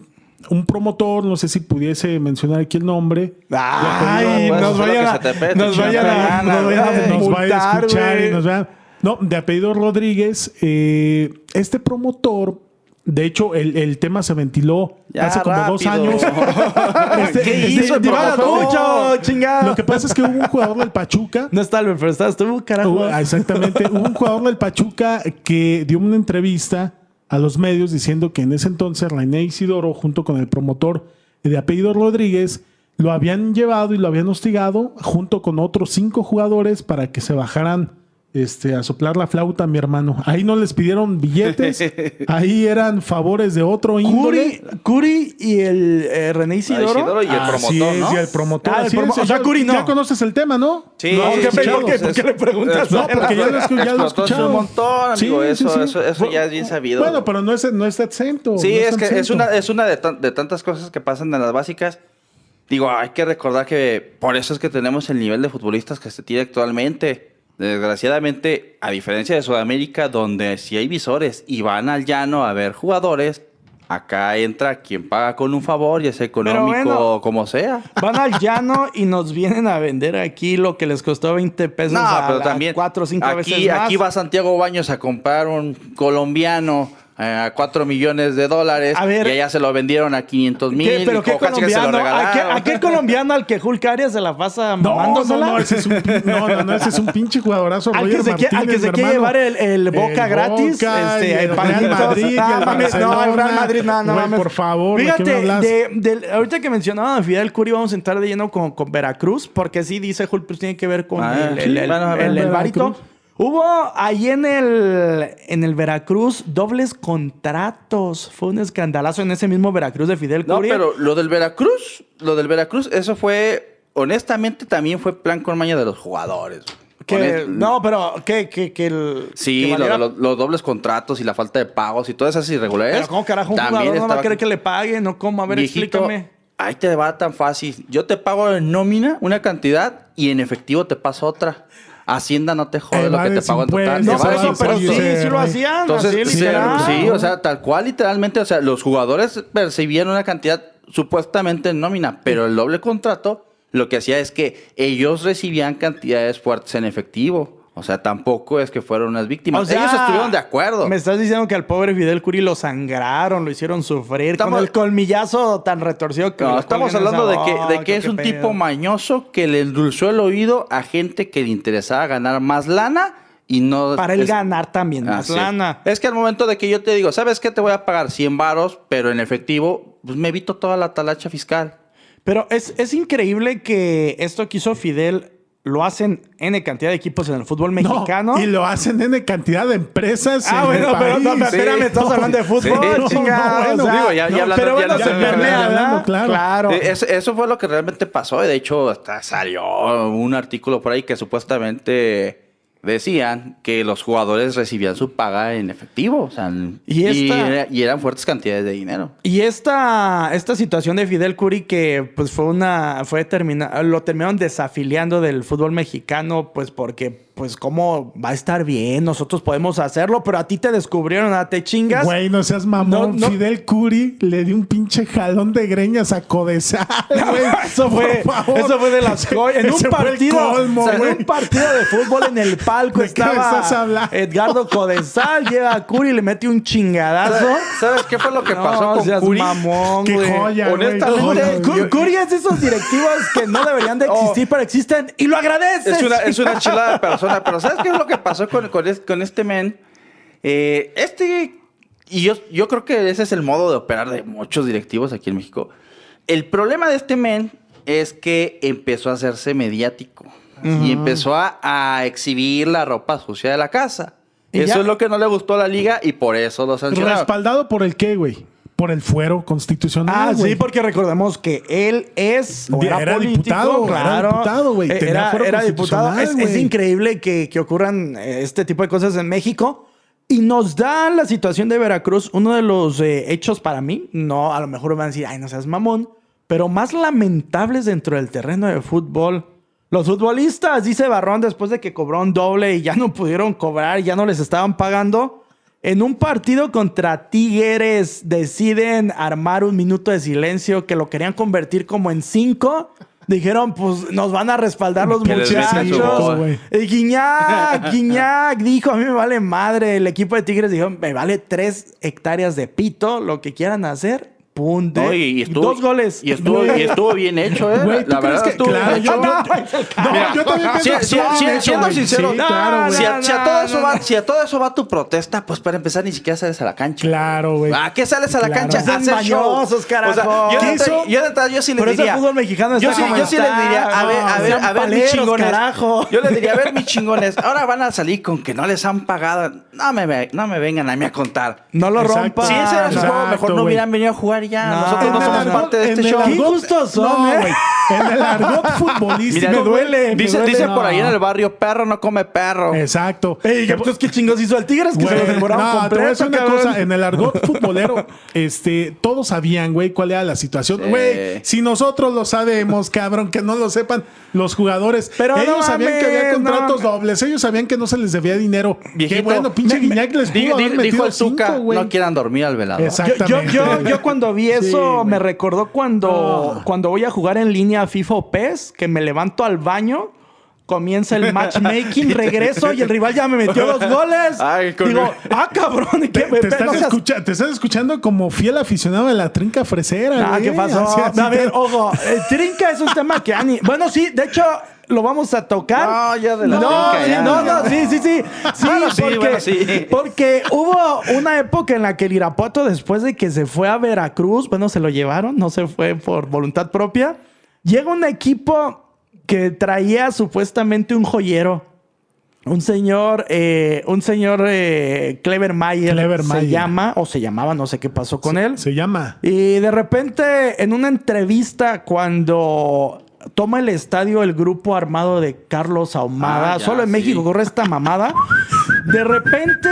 un promotor, no sé si pudiese mencionar aquí el nombre. Ay, puedes nos vayan a, nos vayan a, nos vayan a escuchar y nos va No, de apellido Rodríguez, eh, este promotor, de hecho, el, el tema se ventiló Ya, hace como dos años. [laughs] Este- ¿Qué este- hizo promotor? mucho, chingado. Lo que pasa es que hubo un jugador del Pachuca. No está Albert, pero estás tú, carajo. Hubo- ah, exactamente. Hubo un jugador del Pachuca que dio una entrevista a los medios diciendo que en ese entonces René Isidoro, junto con el promotor de apellido Rodríguez, lo habían llevado y lo habían hostigado junto con otros cinco jugadores para que se bajaran este, a soplar la flauta, mi hermano. Ahí no les pidieron billetes, [laughs] ahí eran favores de otro índole. Curi, Curi y el eh, René Isidoro. Isidoro y el Así promotor, es, ¿no? y el promotor. Ah, el así promo- es. o sea, Ya- Curi no. Ya conoces el tema, ¿no? Sí, No, sí, ¿qué- sí, por qué? ¿Por qué es- le preguntas? es- No, porque ya lo, ya lo escuchado. un montón, amigo. Eso, sí. eso, eso ya es bien sabido. Bueno, pero no, es, no está exento. Sí, no es que es una, es una de, de tantas cosas que pasan en las básicas. Digo, hay que recordar que por eso es que tenemos el nivel de futbolistas que se tiene actualmente. Desgraciadamente, a diferencia de Sudamérica, donde si hay visores y van al llano a ver jugadores, acá entra quien paga con un favor, ya sea económico bueno. como sea. Van al llano y nos vienen a vender aquí lo que les costó 20 pesos No, a, pero también cuatro o cinco aquí, veces más. aquí va Santiago Baños a comprar un colombiano a 4 millones de dólares A ver. y allá se lo vendieron a 500 ¿Qué? mil. ¿Pero qué casi que se lo colombiano? ¿A qué, regalaron. a qué [laughs] colombiano al que Hulk Arias se la pasa No, no, mamándosela? no, ese es un, no, no, no, ese es un pinche jugadorazo. Al Roger que, se quiere, al que Martínez, se quiere llevar el, el Boca El gratis. Boca este, y el Real. Madrid Ah, el mames, no, el Real. Madrid, no, no Güey, mames. por favor, ¿de Fíjate, de, del- ahorita que mencionaba a Fidel Curi, vamos a entrar de lleno con, con Veracruz, porque sí dice Hulk, pues tiene que ver con Ah, el, sí, el, el- el- el Veracruz. Hubo ahí en el, en el Veracruz dobles contratos. Fue un escandalazo en ese mismo Veracruz de Fidel No, Curi. pero lo del Veracruz, lo del Veracruz, eso fue, honestamente, también fue plan con maña de los jugadores. Que- no, pero que, que, que el. Sí, que lo de valiera- los, dobles contratos y la falta de pagos y todas esas irregularidades. Pero ¿cómo carajo un jugador no va a querer que le pague? ¿No? ¿Cómo? A ver, Viejito, explícame. ahí te va tan fácil. Yo te pago en nómina una cantidad y en efectivo te paso otra. Hacienda no te jode lo que te pago en total. No, pero, eso, pero sí, sí lo hacían. Entonces, así, sí, o sea, tal cual, literalmente, o sea, los jugadores percibían una cantidad supuestamente en nómina, pero el doble contrato lo que hacía es que ellos recibían cantidades fuertes en efectivo. O sea, tampoco es que fueron unas víctimas. O sea, ellos estuvieron de acuerdo. Me estás diciendo que al pobre Fidel Curi lo sangraron, lo hicieron sufrir Estamos- con el colmillazo tan retorcido que No, estamos hablando de que, de que es un pedo. tipo mañoso que le endulzó el oído a gente que le interesaba ganar más lana y no... Para él es- ganar también Ah, más sí. lana. Es que al momento de que yo te digo, ¿sabes qué? Te voy a pagar 100 varos, pero en efectivo, pues me evito toda la talacha fiscal. Pero es, es increíble que esto que hizo Fidel lo hacen N cantidad de equipos en el fútbol mexicano. No, y lo hacen en cantidad de empresas. Ah, en bueno, el pero no, país. espérame, Sí. estamos hablando de fútbol, Sí. chingada, No, no, o sea, digo, ya- ya hablando- pero bueno, ya- se ¿verdad? hablando, claro. claro. Eh, es- eso fue lo que realmente pasó. y De hecho, hasta salió un artículo por ahí que supuestamente decían que los jugadores recibían su paga en efectivo. O sea, Y esta- era- y eran fuertes cantidades de dinero. Y esta, esta situación de Fidel Curi que pues fue una fue termina, lo terminaron desafiliando del fútbol mexicano pues porque pues cómo va a estar bien, nosotros podemos hacerlo, pero a ti te descubrieron, a te chingas. Güey, no seas mamón. No, no. Fidel Curi le dio un pinche jalón de greñas a Codesal, [laughs] güey. Eso fue, Por favor. eso fue de las [laughs] joyas. En un Ese fue el partido, colmo, o sea, en un partido de fútbol en el palco ¿De qué me estaba estás hablando? Edgardo Codesal, llega a Curi y le mete un chingadazo. ¿Sabes qué fue lo que No, pasó con seas Curi? mamón, Qué güey. joya. Honestamente, güey. Curi es de esos directivos que no deberían de existir, pero existen y lo agradeces. Es una, es una chilada de [laughs] persona, pero ¿sabes qué es lo que pasó con, con, es- con este men? Eh, este, y yo, yo creo que ese es el modo de operar de muchos directivos aquí en México. El problema de este men es que empezó a hacerse mediático y empezó a, a exhibir la ropa sucia de la casa. Eso ya- es lo que no le gustó a la liga y por eso lo sancionaron. ¿Respaldado por el qué, güey? Por el fuero constitucional. Ah, güey. sí, porque recordemos que él es o era, era político, diputado, era claro. diputado, güey. Era, era diputado. Es, es increíble que, que ocurran eh, este tipo de cosas en México. Y nos da la situación de Veracruz uno de los eh, hechos para mí. No, a lo mejor me van a decir, ay, no seas mamón. Pero más lamentables dentro del terreno de fútbol. Los futbolistas, dice Barrón, después de que cobró un doble y ya no pudieron cobrar, ya no les estaban pagando. En un partido contra Tigres deciden armar un minuto de silencio que lo querían convertir como en cinco. Dijeron, pues nos van a respaldar los Que muchachos. Y Guiñac, Guiñac dijo, a mí me vale madre. El equipo de Tigres dijo, me vale tres hectáreas de pito, lo que quieran hacer. Punto. No, y, y estuvo, Dos goles. Y estuvo, y estuvo bien hecho, ¿eh? Güey, ¿tú la verdad que- estuvo claro, bien hecho. yo- No, Mira, yo también si- pienso si- hecho, siendo sincero, Sí, no, claro, güey. Si a, todo no, eso no, va, no. si a todo eso va tu protesta, pues para empezar ni siquiera sales a la cancha. Claro, güey. ¿A qué sales a la Claro. cancha? A hacer show. mañosos, carajo. O sea, yo, ¿Qué de yo de yo sí les Por eso el diría. fútbol mexicano yo está sí, como yo sí les diría, a ver, a ver, a ver, mis chingones. carajo. Yo les diría, a ver, mis chingones, ahora van a salir con que no les han pagado. No me, no me vengan a mí a contar. No lo rompan. Si ese era su juego, mejor no hubieran venido a jugar ya. No. Nosotros no somos parte de este show. Qué. En el argot [laughs] futbolístico. Mira, me duele, me Dice, duele. dice por ahí en el barrio, perro no come perro. Exacto. Ey, entonces, ¿qué chingos hizo el Tigres? Que se lo demoraron no, te voy a completo, decir una cabrón. cosa. En el argot [laughs] futbolero, este, todos sabían, güey, cuál era la situación. Sí. Güey, si nosotros lo sabemos, cabrón, que no lo sepan los jugadores. Pero ellos no sabían que había contratos no. dobles. Ellos sabían que no se les debía dinero. Viejito, Qué bueno, pinche Guiñac les pudo Di- di- haber dijo metido el Tuca, cinco, güey. no quieran dormir al velador. Exacto. Yo, yo, yo, Exactamente. yo cuando vi [laughs] eso me recordó cuando, No. cuando voy a jugar en línea FIFA o PES, que me levanto al baño Comienza el matchmaking, [laughs] regreso y el rival ya me metió dos goles. Ay, con- Digo, ah, cabrón, ¿qué? Te, te estás no seas- escucha- te estás escuchando como fiel aficionado de la trinca fresera. Ah. ¿qué pasó? Así- así a ver, te- ojo, el trinca es un tema que Ani. Bueno, sí, de hecho, lo vamos a tocar. No, ya de la no, trinca, ya. no, no, sí, sí, sí. Sí, Bueno, sí, porque, bueno, sí. porque hubo una época en la que el Irapuato, después de que se fue a Veracruz, bueno, se lo llevaron, no se fue por voluntad propia. Llega un equipo que traía supuestamente un joyero. Un señor, eh, un señor eh, Clever Mayer, Clever se Mayer. llama, o se llamaba, no sé qué pasó con él. Se llama. Y de repente, en una entrevista, cuando toma el estadio el grupo armado de Carlos Ahumada, Ah, ya, solo en sí. México corre esta mamada, de repente,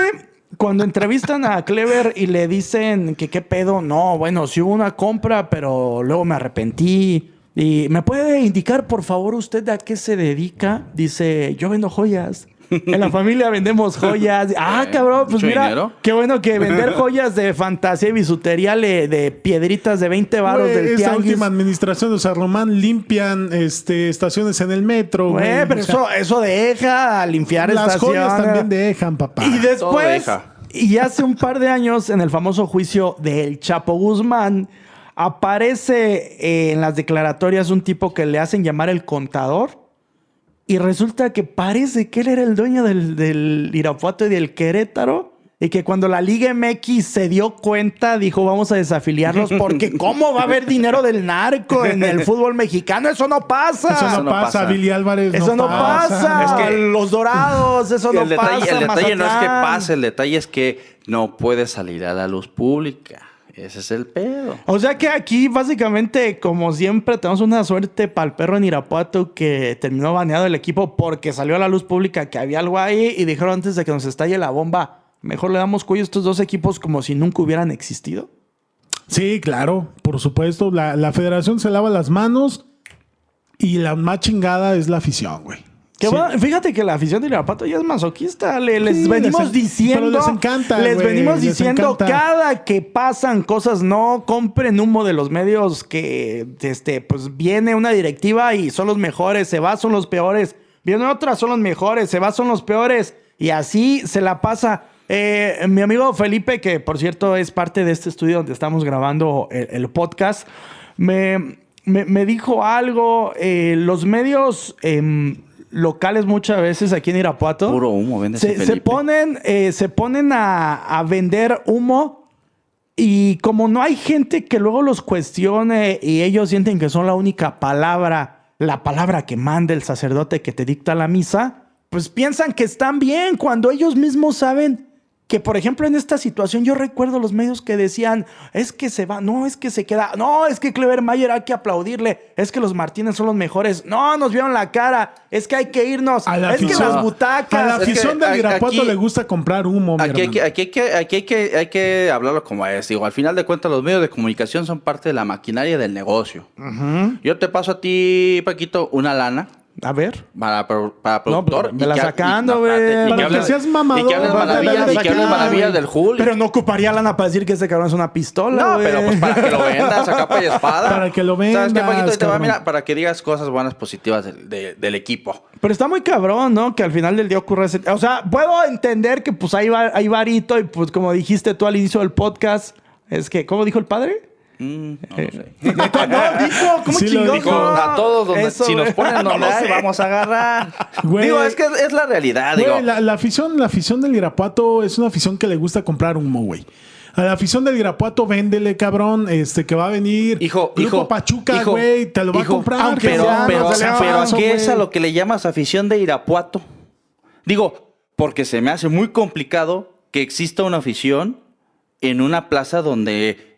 cuando entrevistan a Clever y le dicen que qué pedo, no, bueno, sí hubo una compra, pero luego me arrepentí. Y me puede indicar, por favor, usted a qué se dedica. Dice, yo vendo joyas. En la familia vendemos joyas. [laughs] Ah, cabrón, pues mira, dinero. qué bueno que vender [laughs] joyas de fantasía y bisutería le- de piedritas de 20 baros Güey, del esta tianguis. última administración de San Román limpian este, estaciones en el metro. Güey, güey. pero O sea, eso, eso deja limpiar Las estaciones. joyas también dejan, papá. Y Todo después, deja. y hace un par de años, en el famoso juicio del Chapo Guzmán, aparece eh, en las declaratorias un tipo que le hacen llamar el contador. Y resulta que parece que él era el dueño del, del Irapuato y del Querétaro. Y que cuando la Liga MX se dio cuenta, dijo, vamos a desafiliarlos porque [laughs] ¿cómo va a haber dinero del narco en el fútbol mexicano? Eso no pasa. Eso no, Eso no pasa, pasa. Billy Álvarez. Eso no pasa. Es que- los dorados, eso no el detalle, pasa. el detalle no es que Mazatlán. pase, el detalle es que no puede salir a la luz pública. Ese es el pedo. O sea que aquí, básicamente, como siempre, tenemos una suerte para el perro en Irapuato que terminó baneado el equipo porque salió a la luz pública que había algo ahí y dijeron antes de que nos estalle la bomba, mejor le damos cuello a estos dos equipos como si nunca hubieran existido. Sí, claro, por supuesto. La, la federación se lava las manos y la más chingada es la afición, güey. Que Sí. bueno, fíjate que la afición de Irapuato ya es masoquista. Le- les Sí, venimos les diciendo. pero les encanta, Les venimos les diciendo encanta. cada que pasan cosas, no compren humo de los medios que este, pues viene una directiva y son los mejores, se va, son los peores. Viene otra, son los mejores, se va, son los peores. Y así se la pasa. Eh, mi amigo Felipe, que por cierto es parte de este estudio donde estamos grabando el, el podcast, me, me- me dijo algo. eh, los medios em, locales muchas veces aquí en Irapuato. Puro humo, vende se, se ponen, eh, se ponen a, a vender humo y como no hay gente que luego los cuestione y ellos sienten que son la única palabra, la palabra que manda el sacerdote que te dicta la misa, pues piensan que están bien cuando ellos mismos saben que, por ejemplo, en esta situación yo recuerdo los medios que decían, es que se va, no, es que se queda, no, es que Clever Mayer hay que aplaudirle, es que los Martínez son los mejores, no, nos vieron la cara, es que hay que irnos, A la es que las butacas... A la Es que afición del a- Irapuato le gusta comprar humo, mi Aquí hay, que, aquí, hay que, aquí hay que hay que hablarlo como es. Digo, al final de cuentas, los medios de comunicación son parte de la maquinaria del negocio. Yo te paso a ti, Paquito, una lana A ver. para, para No, productor. me la sacando, güey. Para que hables- seas mamador, Y que hables maravillas, la y que hables saques, maravillas güey. del Hulk. Pero no ocuparía lana para decir que ese cabrón es una pistola, No, pero pues para que lo vendas a capa y espada. Para que lo ¿Sabes qué, vendas, Paquito? Te va, mira, para que digas cosas buenas, positivas del, de- del equipo. Pero está muy cabrón, ¿no? Que al final del día ocurra ese... O sea, puedo entender que pues hay, va- hay varito y pues como dijiste tú al inicio del podcast, es que, ¿cómo dijo el padre? Mm, no, no sé. [laughs] No, dijo, ¿cómo Sí chingón? dijo. A todos, donde- Eso, si nos ponen [laughs] No donde hay, sé. vamos a agarrar. Güey. Digo, es que es, la realidad, Güey, digo. la, la afición, la afición del Irapuato es una afición que le gusta comprar humo, güey. A la afición del Irapuato, véndele, cabrón, este, que va a venir Hijo, Grupo hijo, Pachuca, hijo, güey, te lo va hijo, a comprar. aunque pero, sea, pero, no se le haga pero caso, ¿a qué es a lo que le llamas afición de Irapuato? Digo, porque se me hace muy complicado que exista una afición en una plaza donde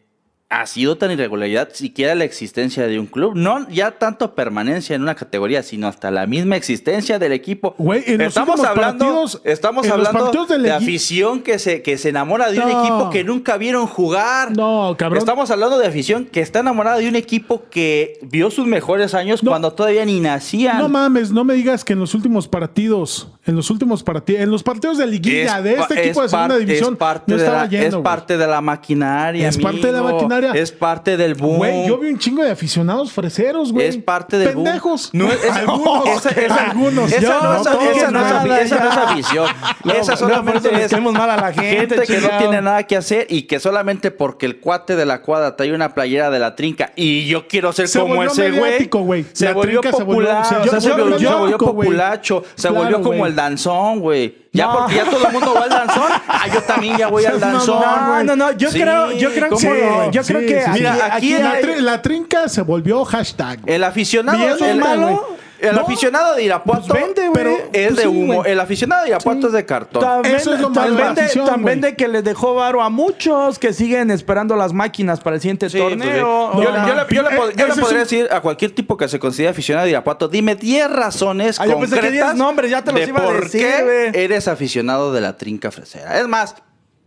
ha sido tan irregularidad siquiera la existencia de un club. No ya tanto permanencia en una categoría, sino hasta la misma existencia del equipo. Güey, en los estamos hablando, partidos- estamos hablando de afición que se, que se enamora de un equipo que nunca vieron jugar. No, cabrón. Estamos hablando de afición que está enamorada de un equipo que vio sus mejores años No. cuando todavía ni nacían. No mames, no me digas que en los últimos partidos En los últimos partidos, en los partidos de liguilla de este equipo de segunda división, es parte, no de estaba la, yendo. es parte de la maquinaria. Es parte de la maquinaria. Es parte del boom. Güey, yo vi un chingo de aficionados freseros, güey. Es parte del boom. Pendejos. No, es- algunos. [laughs] esa- esa- algunos. Esa Yo no es, no esa no es- nada, esa no es ya. [laughs] afición. Esa solamente es mal a la gente, que no tiene nada que hacer y que solamente porque el cuate de la cuadra trae una playera de la trinca y yo quiero ser Se como ese güey. Se La volvió trinca se volvió- popular. se- volvió populacho. Se volvió como güey. Danzón, güey. Ya No. porque ya todo el mundo va al danzón. [laughs] Ah, yo también ya voy al danzón. No, no, no, yo Sí, creo, yo creo ¿cómo que, no? yo Sí, creo que sí, aquí, Mira, aquí aquí La, hay- tri- la trinca se volvió hashtag. El aficionado, ¿Y eso es el, malo? El No. aficionado de Irapuato Pues vende, pero es Pues de sí, humo. El aficionado de Irapuato es de cartón. Eso es lo malo de afición, que les dejó varo a muchos que siguen esperando las máquinas para el siguiente Sí, pues, torneo. yo, No, yo le, yo le Eh, yo le podría un- decir a cualquier tipo que se considere aficionado de Irapuato, dime 10 razones Ah, yo pensé que concretas 10 nombres, ya te los de iba a por decir, qué eres aficionado de la trinca fresera. Es más,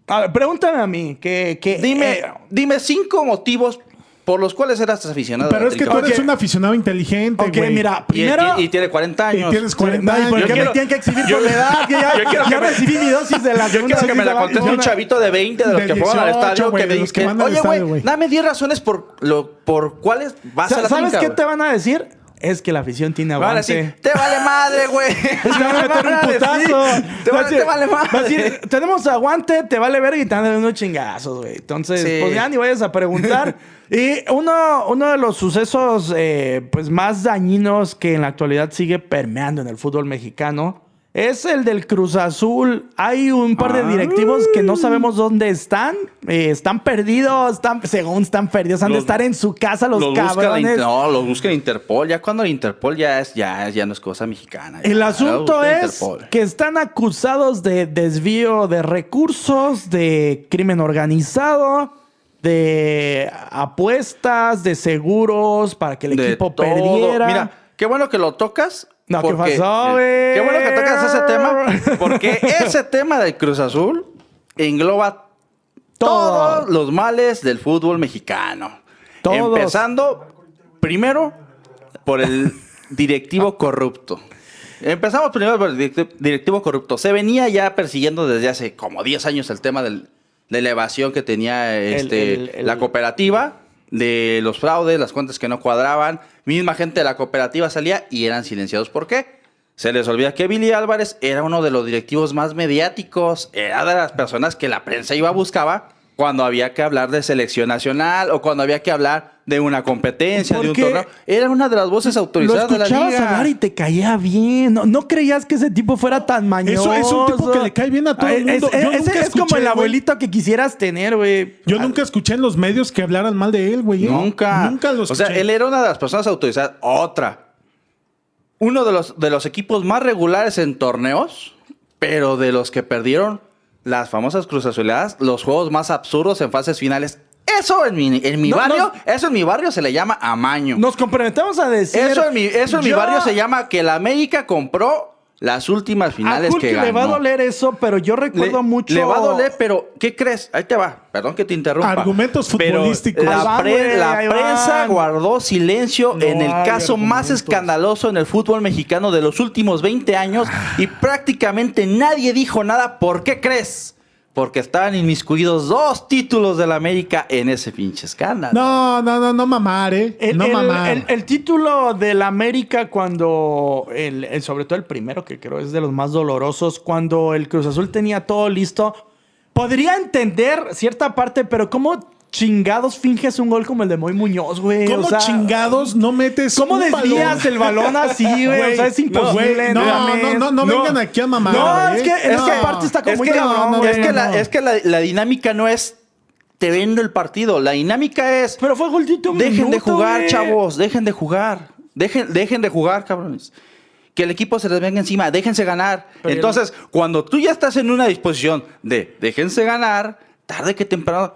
A ver, pregúntame a mí. Que, que, dime, eh, dime cinco motivos por los cuales eras aficionado Pero es que tú eres un aficionado inteligente, ok, güey. mira, Y- primero... y, y tiene 40 Y años. tienes 40 Ay, ¿por años. qué quiero- me tienen que exhibir yo- por la edad? Que ya, yo quiero ya que me- recibí mi dosis de la Yo quiero que me la conteste un chavito de 20 de los De que fueron al 18, estadio güey, que me dice, oye, güey, güey". dame 10 razones por, lo, por cuáles vas a la ¿Sabes qué güey". te van a decir? Es que la afición tiene aguante. decir, te vale madre, güey. [laughs] Te van a meter un putazo. Te, Va a va- decir- te vale madre. decir, tenemos aguante, te vale ver y te dar unos chingazos, güey. Entonces, Sí. pues ya ni vayas a preguntar. [laughs] y uno, uno de los sucesos eh, pues más dañinos que en la actualidad sigue permeando en el fútbol mexicano es el del Cruz Azul. Hay un par de directivos que no sabemos dónde están. Eh, están perdidos, están, según están perdidos. Han de estar en su casa los, Los la cabrones. No, los busca Interpol. Ya cuando el Interpol ya es, ya, ya no es cosa mexicana. ya. El asunto es Interpol. que están acusados de desvío de recursos, de crimen organizado, de apuestas, de seguros para que el De equipo todo. perdiera. Mira, qué bueno que lo tocas. No, ¿qué porque- pasó, güey? Qué bueno que tocas ese tema. Porque [laughs] ese tema del Cruz Azul engloba Todo. todos los males del fútbol mexicano. Todos. Empezando primero por el directivo corrupto. Empezamos primero por el direct- directivo corrupto. Se venía ya persiguiendo desde hace como 10 años el tema del- de la evasión que tenía este, el- el- la cooperativa, de los fraudes, las cuentas que no cuadraban. Misma gente de la cooperativa salía y eran silenciados. ¿Por qué? Se les olvida que Billy Álvarez era uno de los directivos más mediáticos, era de las personas que la prensa iba a buscaba cuando había que hablar de selección nacional o cuando había que hablar de una competencia, de un torneo. Era una de las voces Lo autorizadas de la escuchabas liga. hablar y te caía bien. No, no creías que ese tipo fuera tan mañoso. Eso es un tipo que le cae bien a todo el Es- mundo. es- Yo ese nunca es como el abuelito que quisieras tener, güey. Yo nunca escuché en los medios que hablaran mal de él, güey. ¿eh? Nunca. Nunca lo O escuché. sea, él era una de las personas autorizadas. Otra. Uno de los, de los equipos más regulares en torneos, pero de los que perdieron las famosas Cruz Azuleadas, los juegos más absurdos en fases finales. Eso en mi, en mi No, barrio, no. eso en mi barrio se le llama amaño. Nos comprometemos a decir. eso en mi, eso en mi barrio se llama que la América compró las últimas finales que ganó. le va a doler eso, pero yo recuerdo Le- mucho. Le va a doler, pero ¿qué crees? Ahí te va. Perdón que te interrumpa. Argumentos Pero futbolísticos. La, pre- prensa guardó silencio No en el caso más escandaloso en el fútbol mexicano de los últimos 20 años y prácticamente nadie dijo nada. ¿Por qué crees? Porque estaban inmiscuidos dos títulos de la América en ese pinche escándalo. No, no, no, no mamar, ¿eh? El, no el- mamar. el- el título del América cuando, el, el- sobre todo el primero, que creo es de los más dolorosos, cuando el Cruz Azul tenía todo listo, podría entender cierta parte, pero ¿cómo chingados finges un gol como el de Moy Muñoz, güey? ¿Cómo O sea, chingados no metes ¿Cómo un desvías balón? el balón así, güey? O sea, es imposible. güey, no, no, no, no vengan aquí a mamar, No, güey. es que en No. esa parte está como Es muy que, cabrón, no, güey. es que, la, no. es que la, la dinámica no es te vendo el partido. La dinámica es Pero fue golcito un Dejen de minuto, jugar, güey. chavos. Dejen de jugar. Dejen, dejen de jugar, cabrones. Que el equipo se les venga encima. Déjense ganar. Pero Entonces, cuando tú ya estás en una disposición de déjense ganar, tarde que temprano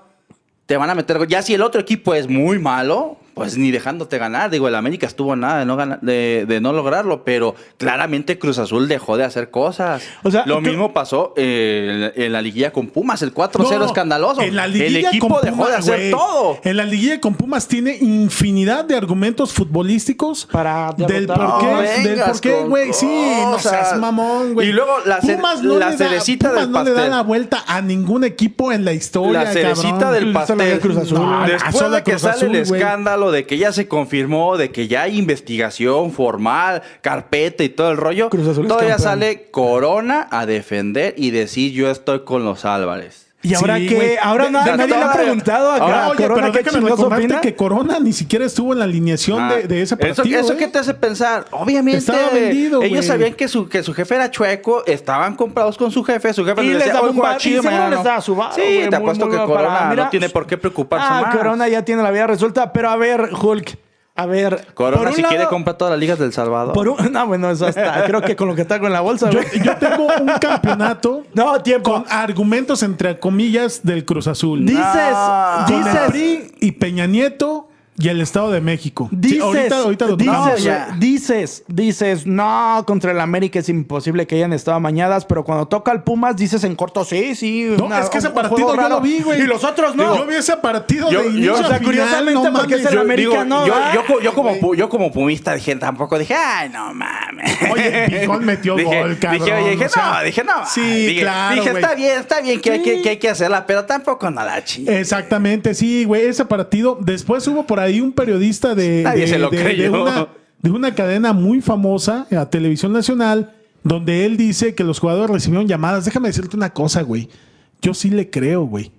te van a meter. Ya si el otro equipo es muy malo, pues ni dejándote ganar. Digo, el América estuvo nada de no, gana- de, de no lograrlo, pero claramente Cruz Azul dejó de hacer cosas. O sea, Lo tú- mismo pasó eh, en la liguilla con Pumas, el 4-0 No, escandaloso. En la el liguilla equipo con dejó de Pumas, hacer todo. En la liguilla con Pumas tiene infinidad de argumentos futbolísticos Para del por qué, No del por qué, güey. Sí, no seas mamón, güey. Y luego la ce- la le da- cerecita Pumas del no le da la vuelta a ningún equipo en la historia, La cerecita cabrón. del pastel. de Cruz Azul. No, Después de que Cruz sale Azul, el güey. Escándalo de que ya se confirmó, de que ya hay investigación formal, carpeta y todo el rollo, todavía campeón. sale Corona a defender y decir yo estoy con los Álvarez. Y ahora Sí, que ahora De- na- de- nadie le ha preguntado Ahora, Oye, Corona pero qué déjame recordarte que Corona ni siquiera estuvo en la alineación Ah, de, de ese partido. Eso, eso ¿eh? que te hace pensar, obviamente. Estaba vendido, ellos sabían que su, que su jefe era chueco, estaban comprados con su jefe, su jefe Y les les daba "Hoy un bar- y chido, seguro mañana les no". daba su varo, Sí, te muy, apuesto muy que para- Corona mira, no tiene por qué preocuparse Ah, más. Corona ya tiene la vida resuelta, pero a ver, Hulk, a ver. Corona, por un si quiere, compra todas las ligas del Salvador. Por un, [laughs] no, bueno, eso hasta, creo que con lo que está con la bolsa, Yo, tengo un [laughs] campeonato No, tiempo. con argumentos entre comillas del Cruz Azul. Dices, No. Con el dices, PRI y Peña Nieto y el Estado de México. Sí, dices, ahorita, ahorita lo dices, ya. dices, dices, no, contra el América es imposible que hayan estado amañadas, pero cuando toca el Pumas dices en corto, sí, sí. No, una- es que ese partido yo lo vi, güey. Y los otros no. Yo vi ese partido Yo- de yo- inicio o sea, final, curiosamente, no porque es el América, no, yo, yo, co- yo como, yo como pumista dije, tampoco dije, ay, no mames. Oye, Pijón metió dije, gol, cabrón. Dije, oye, dije, o sea, no, dije, no. Sí, dije, claro, Dije, está bien, está bien que, hay, que, que hay que hacerla, pero tampoco no la chingue. Exactamente, sí, güey, ese partido. Después hubo por ahí un periodista de, Nadie de- se lo de- una, de una cadena muy famosa, a Televisión Nacional, donde él dice que los jugadores recibieron llamadas. Déjame decirte una cosa, güey. Yo sí le creo, güey.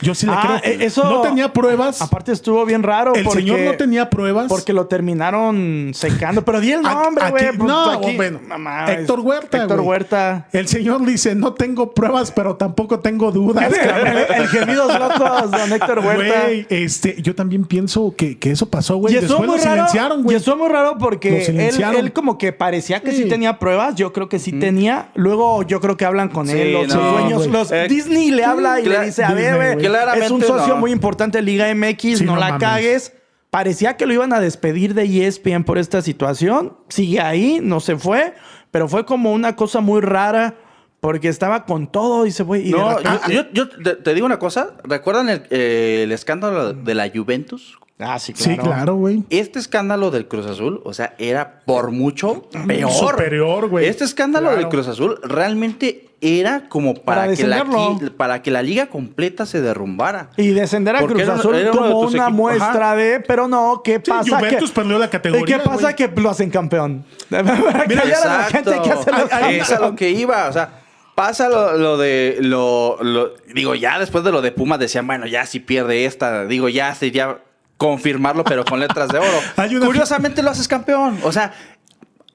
Yo sí le Ah, creo. eh, eso- no tenía pruebas. Aparte estuvo bien raro. el porque, señor no tenía pruebas. Porque lo terminaron secando. Pero di el nombre, güey. pues, no, aquí- bueno, mamá, Héctor Huerta. Héctor. Huerta. El señor dice: No tengo pruebas, pero tampoco tengo dudas. el, cabrón". [laughs] el gemidos locos, don Héctor Huerta. Güey, este, yo también pienso que, que eso pasó, Y güey. eso Después muy lo raro. silenciaron, Y güey. eso muy raro porque él, como que parecía que sí. Sí. tenía pruebas. Yo creo que sí tenía. Luego yo creo que hablan con Sí, él. Los no. Los, Eh, Disney le habla y le dice: A ver, güey. Claramente Es un socio no. muy importante de Liga MX. Sí, no, no la mames. cagues. Parecía que lo iban a despedir de ESPN por esta situación. Sigue ahí, no se fue. Pero fue como una cosa muy rara. Porque estaba con todo, y de No, repente- yo, yo- yo te, te digo una cosa. ¿Recuerdan el, eh, el escándalo de la Juventus? Ah, sí, claro. Sí, claro, güey. Este escándalo del Cruz Azul, o sea, era por mucho peor. Superior, güey. Este escándalo Claro. del Cruz Azul realmente era como para, Para que la, para que la liga completa se derrumbara. Y descender a Porque Cruz Azul era como una equipos. muestra Ajá. de, pero no, ¿qué Sí, pasa? Juventus que, perdió la categoría, ¿Qué pasa que lo hacen campeón? [laughs] Para callar a la gente que hace Exacto. campeón. Es a lo que iba, o sea, pasa lo, lo de lo, lo- digo, ya después de lo de Pumas decían, bueno, ya si pierde esta, digo, ya sería confirmarlo, pero con letras de oro. [laughs] Curiosamente lo haces campeón. O sea,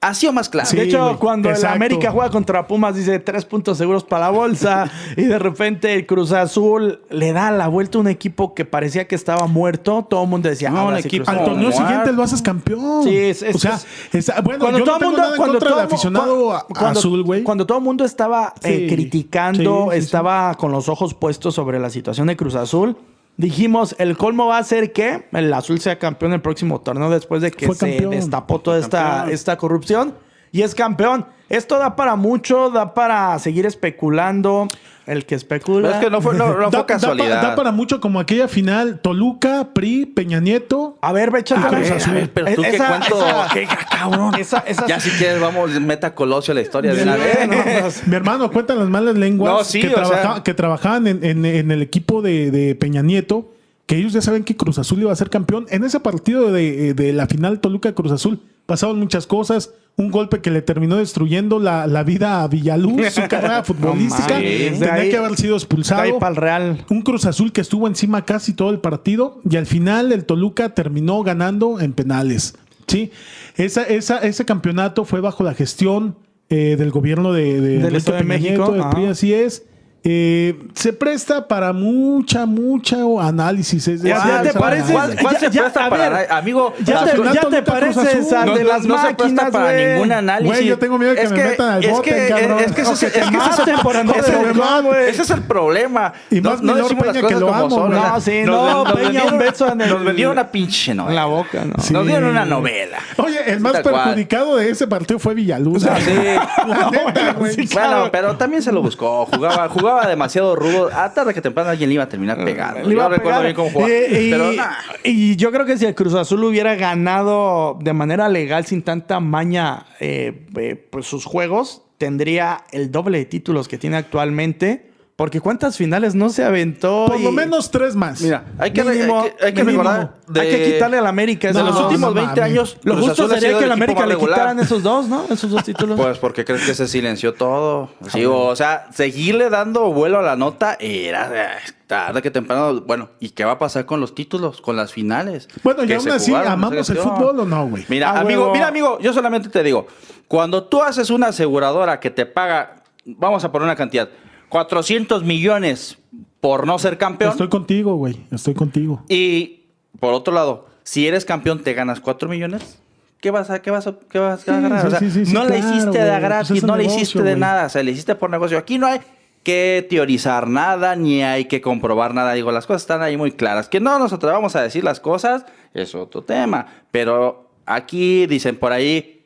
ha sido más claro. Sí, de hecho, cuando el. América juega contra Pumas, dice tres puntos seguros para la bolsa. [laughs] y de repente el Cruz Azul le da la vuelta a un equipo que parecía que estaba muerto. Todo el mundo decía, No, el equipo- Cruz Al Azul. torneo Muerto. siguiente lo haces campeón. Sí, es- es- o sea, es- es- bueno, Cuando yo todo no el tengo mundo, nada en cuando contra todo del mu- aficionado cuando- a- cuando- azul, güey. Cuando todo el mundo estaba eh, criticando, Sí, sí, sí. estaba con los ojos puestos sobre la situación de Cruz Azul. Dijimos, el colmo va a ser que el azul sea campeón el próximo torneo después de que Fue se campeón. destapó toda esta, esta corrupción. Y es campeón. Esto da para mucho, da para seguir especulando. El que especula. Pero es que no fue, no, no Da- [laughs] fue da, pa- casualidad. da para mucho como aquella final Toluca, PRI, Peña Nieto. A ver, ve, A la- ver, a ver, pero tú qué Esa- cuánto. esa- qué cabrón. esa- esa- Ya si quieres, vamos, meta Colosio a la historia de Sí, vez. Mi hermano, cuentan las malas lenguas No, sí, que, sea- trabaja- que trabajaban en, en- en el equipo de, de Peña Nieto, que ellos ya saben que Cruz Azul iba a ser campeón. En ese partido de, de la final Toluca-Cruz Azul pasaron muchas cosas. Un golpe que le terminó destruyendo la, la vida a Villaluz, su [laughs] carrera futbolística. Tenía ahí- que haber sido expulsado. Ahí para el Real. Un Cruz Azul que estuvo encima casi todo el partido y al final el Toluca terminó ganando en penales. Sí, esa, esa, ese campeonato fue bajo la gestión eh, del gobierno de, de Del Estado de México, Nieto. PRI, así es. Eh, se presta para mucha, mucha análisis. Es Ya- decir, ya te ¿cuál- pareces- ¿Cuál, cuál Ya- se ya, presta a para ver, amigo? Ya te, final ya te pareces no, de no- las no se presta máquinas, para güey. ningún análisis. Güey, yo tengo miedo de que me metan al es bote, que, cabrón. Es que es, que es te que maten por andar ese- de mamá, güey. ese es el problema. Y más no, decimos las Peña, que cosas lo como amo. No, sí, no, Peña, un beso en el- Nos vendieron una pinche En la novela. boca, ¿no? Nos dieron una novela. Oye, el más perjudicado de ese partido fue Villaluz. Sí. [laughs] La neta, güey. sí, Bueno, pero también se lo buscó. Jugaba, jugaba demasiado rudo. A tarde que temprano alguien le iba a terminar pegando. Le iba Yo a recuerdo pegar. bien cómo jugaba. Eh, y, pero nah. y yo creo que si el Cruz Azul hubiera ganado de manera legal, sin tanta maña, eh, eh, pues sus juegos, tendría el doble de títulos que tiene actualmente. Porque cuántas finales no se aventó. Por lo menos tres más. Mira, hay que, Mínimo, hay que, hay que recordar. de- Hay que quitarle al América. De esos los últimos no 20 mames. años, Lo Cruz justo Azul sería que equipo América le quitaran esos dos, ¿no? Esos dos títulos. Pues porque crees que se silenció todo. Sí, o sea, seguirle dando vuelo a la nota era tarde que temprano. Bueno, ¿y qué va a pasar con los títulos, con las finales? Bueno, y Que aún así, jugaron, ¿amamos el fútbol o no, güey? Mira, Ah, amigo, huevo. mira, amigo, yo solamente te digo, cuando tú haces una aseguradora que te paga, vamos a poner una cantidad, 400 millones por no ser campeón. Estoy contigo, güey. Estoy contigo. Y por otro lado, si eres campeón, te ganas 4 millones. ¿Qué vas a, qué vas a, qué vas a Sí, agarrar? sí, o sea, sí, sí, sí, no le claro, hiciste de gratis, Pues no le hiciste de nada, o sea, le hiciste por negocio. Aquí no hay que teorizar nada, ni hay que comprobar nada. Digo, las cosas están ahí muy claras. Que no nos atrevamos a decir las cosas es otro tema. Pero aquí dicen por ahí,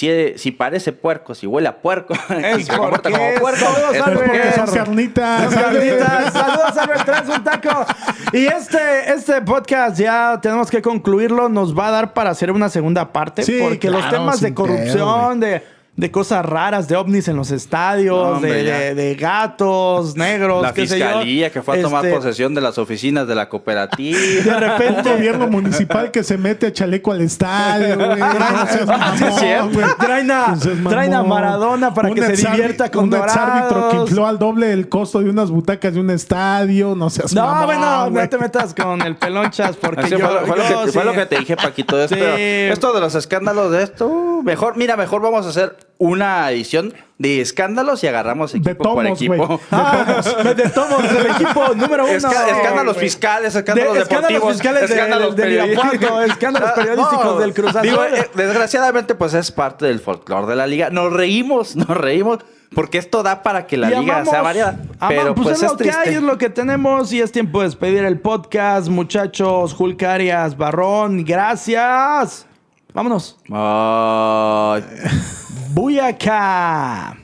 si, si parece puerco, si huele a puerco, [laughs] Es se comporta como puerco, saludos, es Albert. esas carnitas. Las carnitas. Saludos a Beltrán, un taco. Y este, este podcast ya tenemos que concluirlo. Nos va a dar para hacer una segunda parte. Sí, porque los claro, temas de sin pedo, corrupción, de, de cosas raras, de ovnis en los estadios, No, hombre, de, ya. de- de gatos [laughs] negros, la qué sé yo. fiscalía que fue a tomar Este, posesión de las oficinas de la cooperativa. [laughs] De repente. gobierno municipal que se mete a chaleco al estadio, güey. [laughs] No Ah. Traen a, No traen a Maradona para Un que se divierta con Un exárbitro que dorados. infló al doble el costo de unas butacas de un estadio. No seas No, mamón, bueno, güey. no te metas con el pelonchas porque Así yo, fue, lo- fue lo yo que, fue sí. lo que te dije, Paquito. de Esto, Sí. esto de los escándalos de esto, uh, mejor, mira, mejor vamos a hacer una edición de escándalos y agarramos equipo [laughs] De por equipo. Ah, de [laughs] tomos, del equipo número uno. Esca- escándalos fiscales, De- escándalos deportivos, fiscales de- escándalos del- del periodísticos. [laughs] Escándalos periodísticos no, del Cruz Azul. Digo, eh, desgraciadamente, pues es parte del folclore de la liga. Nos reímos, nos reímos, porque esto da para que la Y liga amamos- sea variada. amamos- Pero pues, pues, es es lo que hay, triste. es lo que tenemos y es tiempo de despedir el podcast, muchachos. Julk Arias, Barrón, gracias. Vámonos. Bye. Buyaka.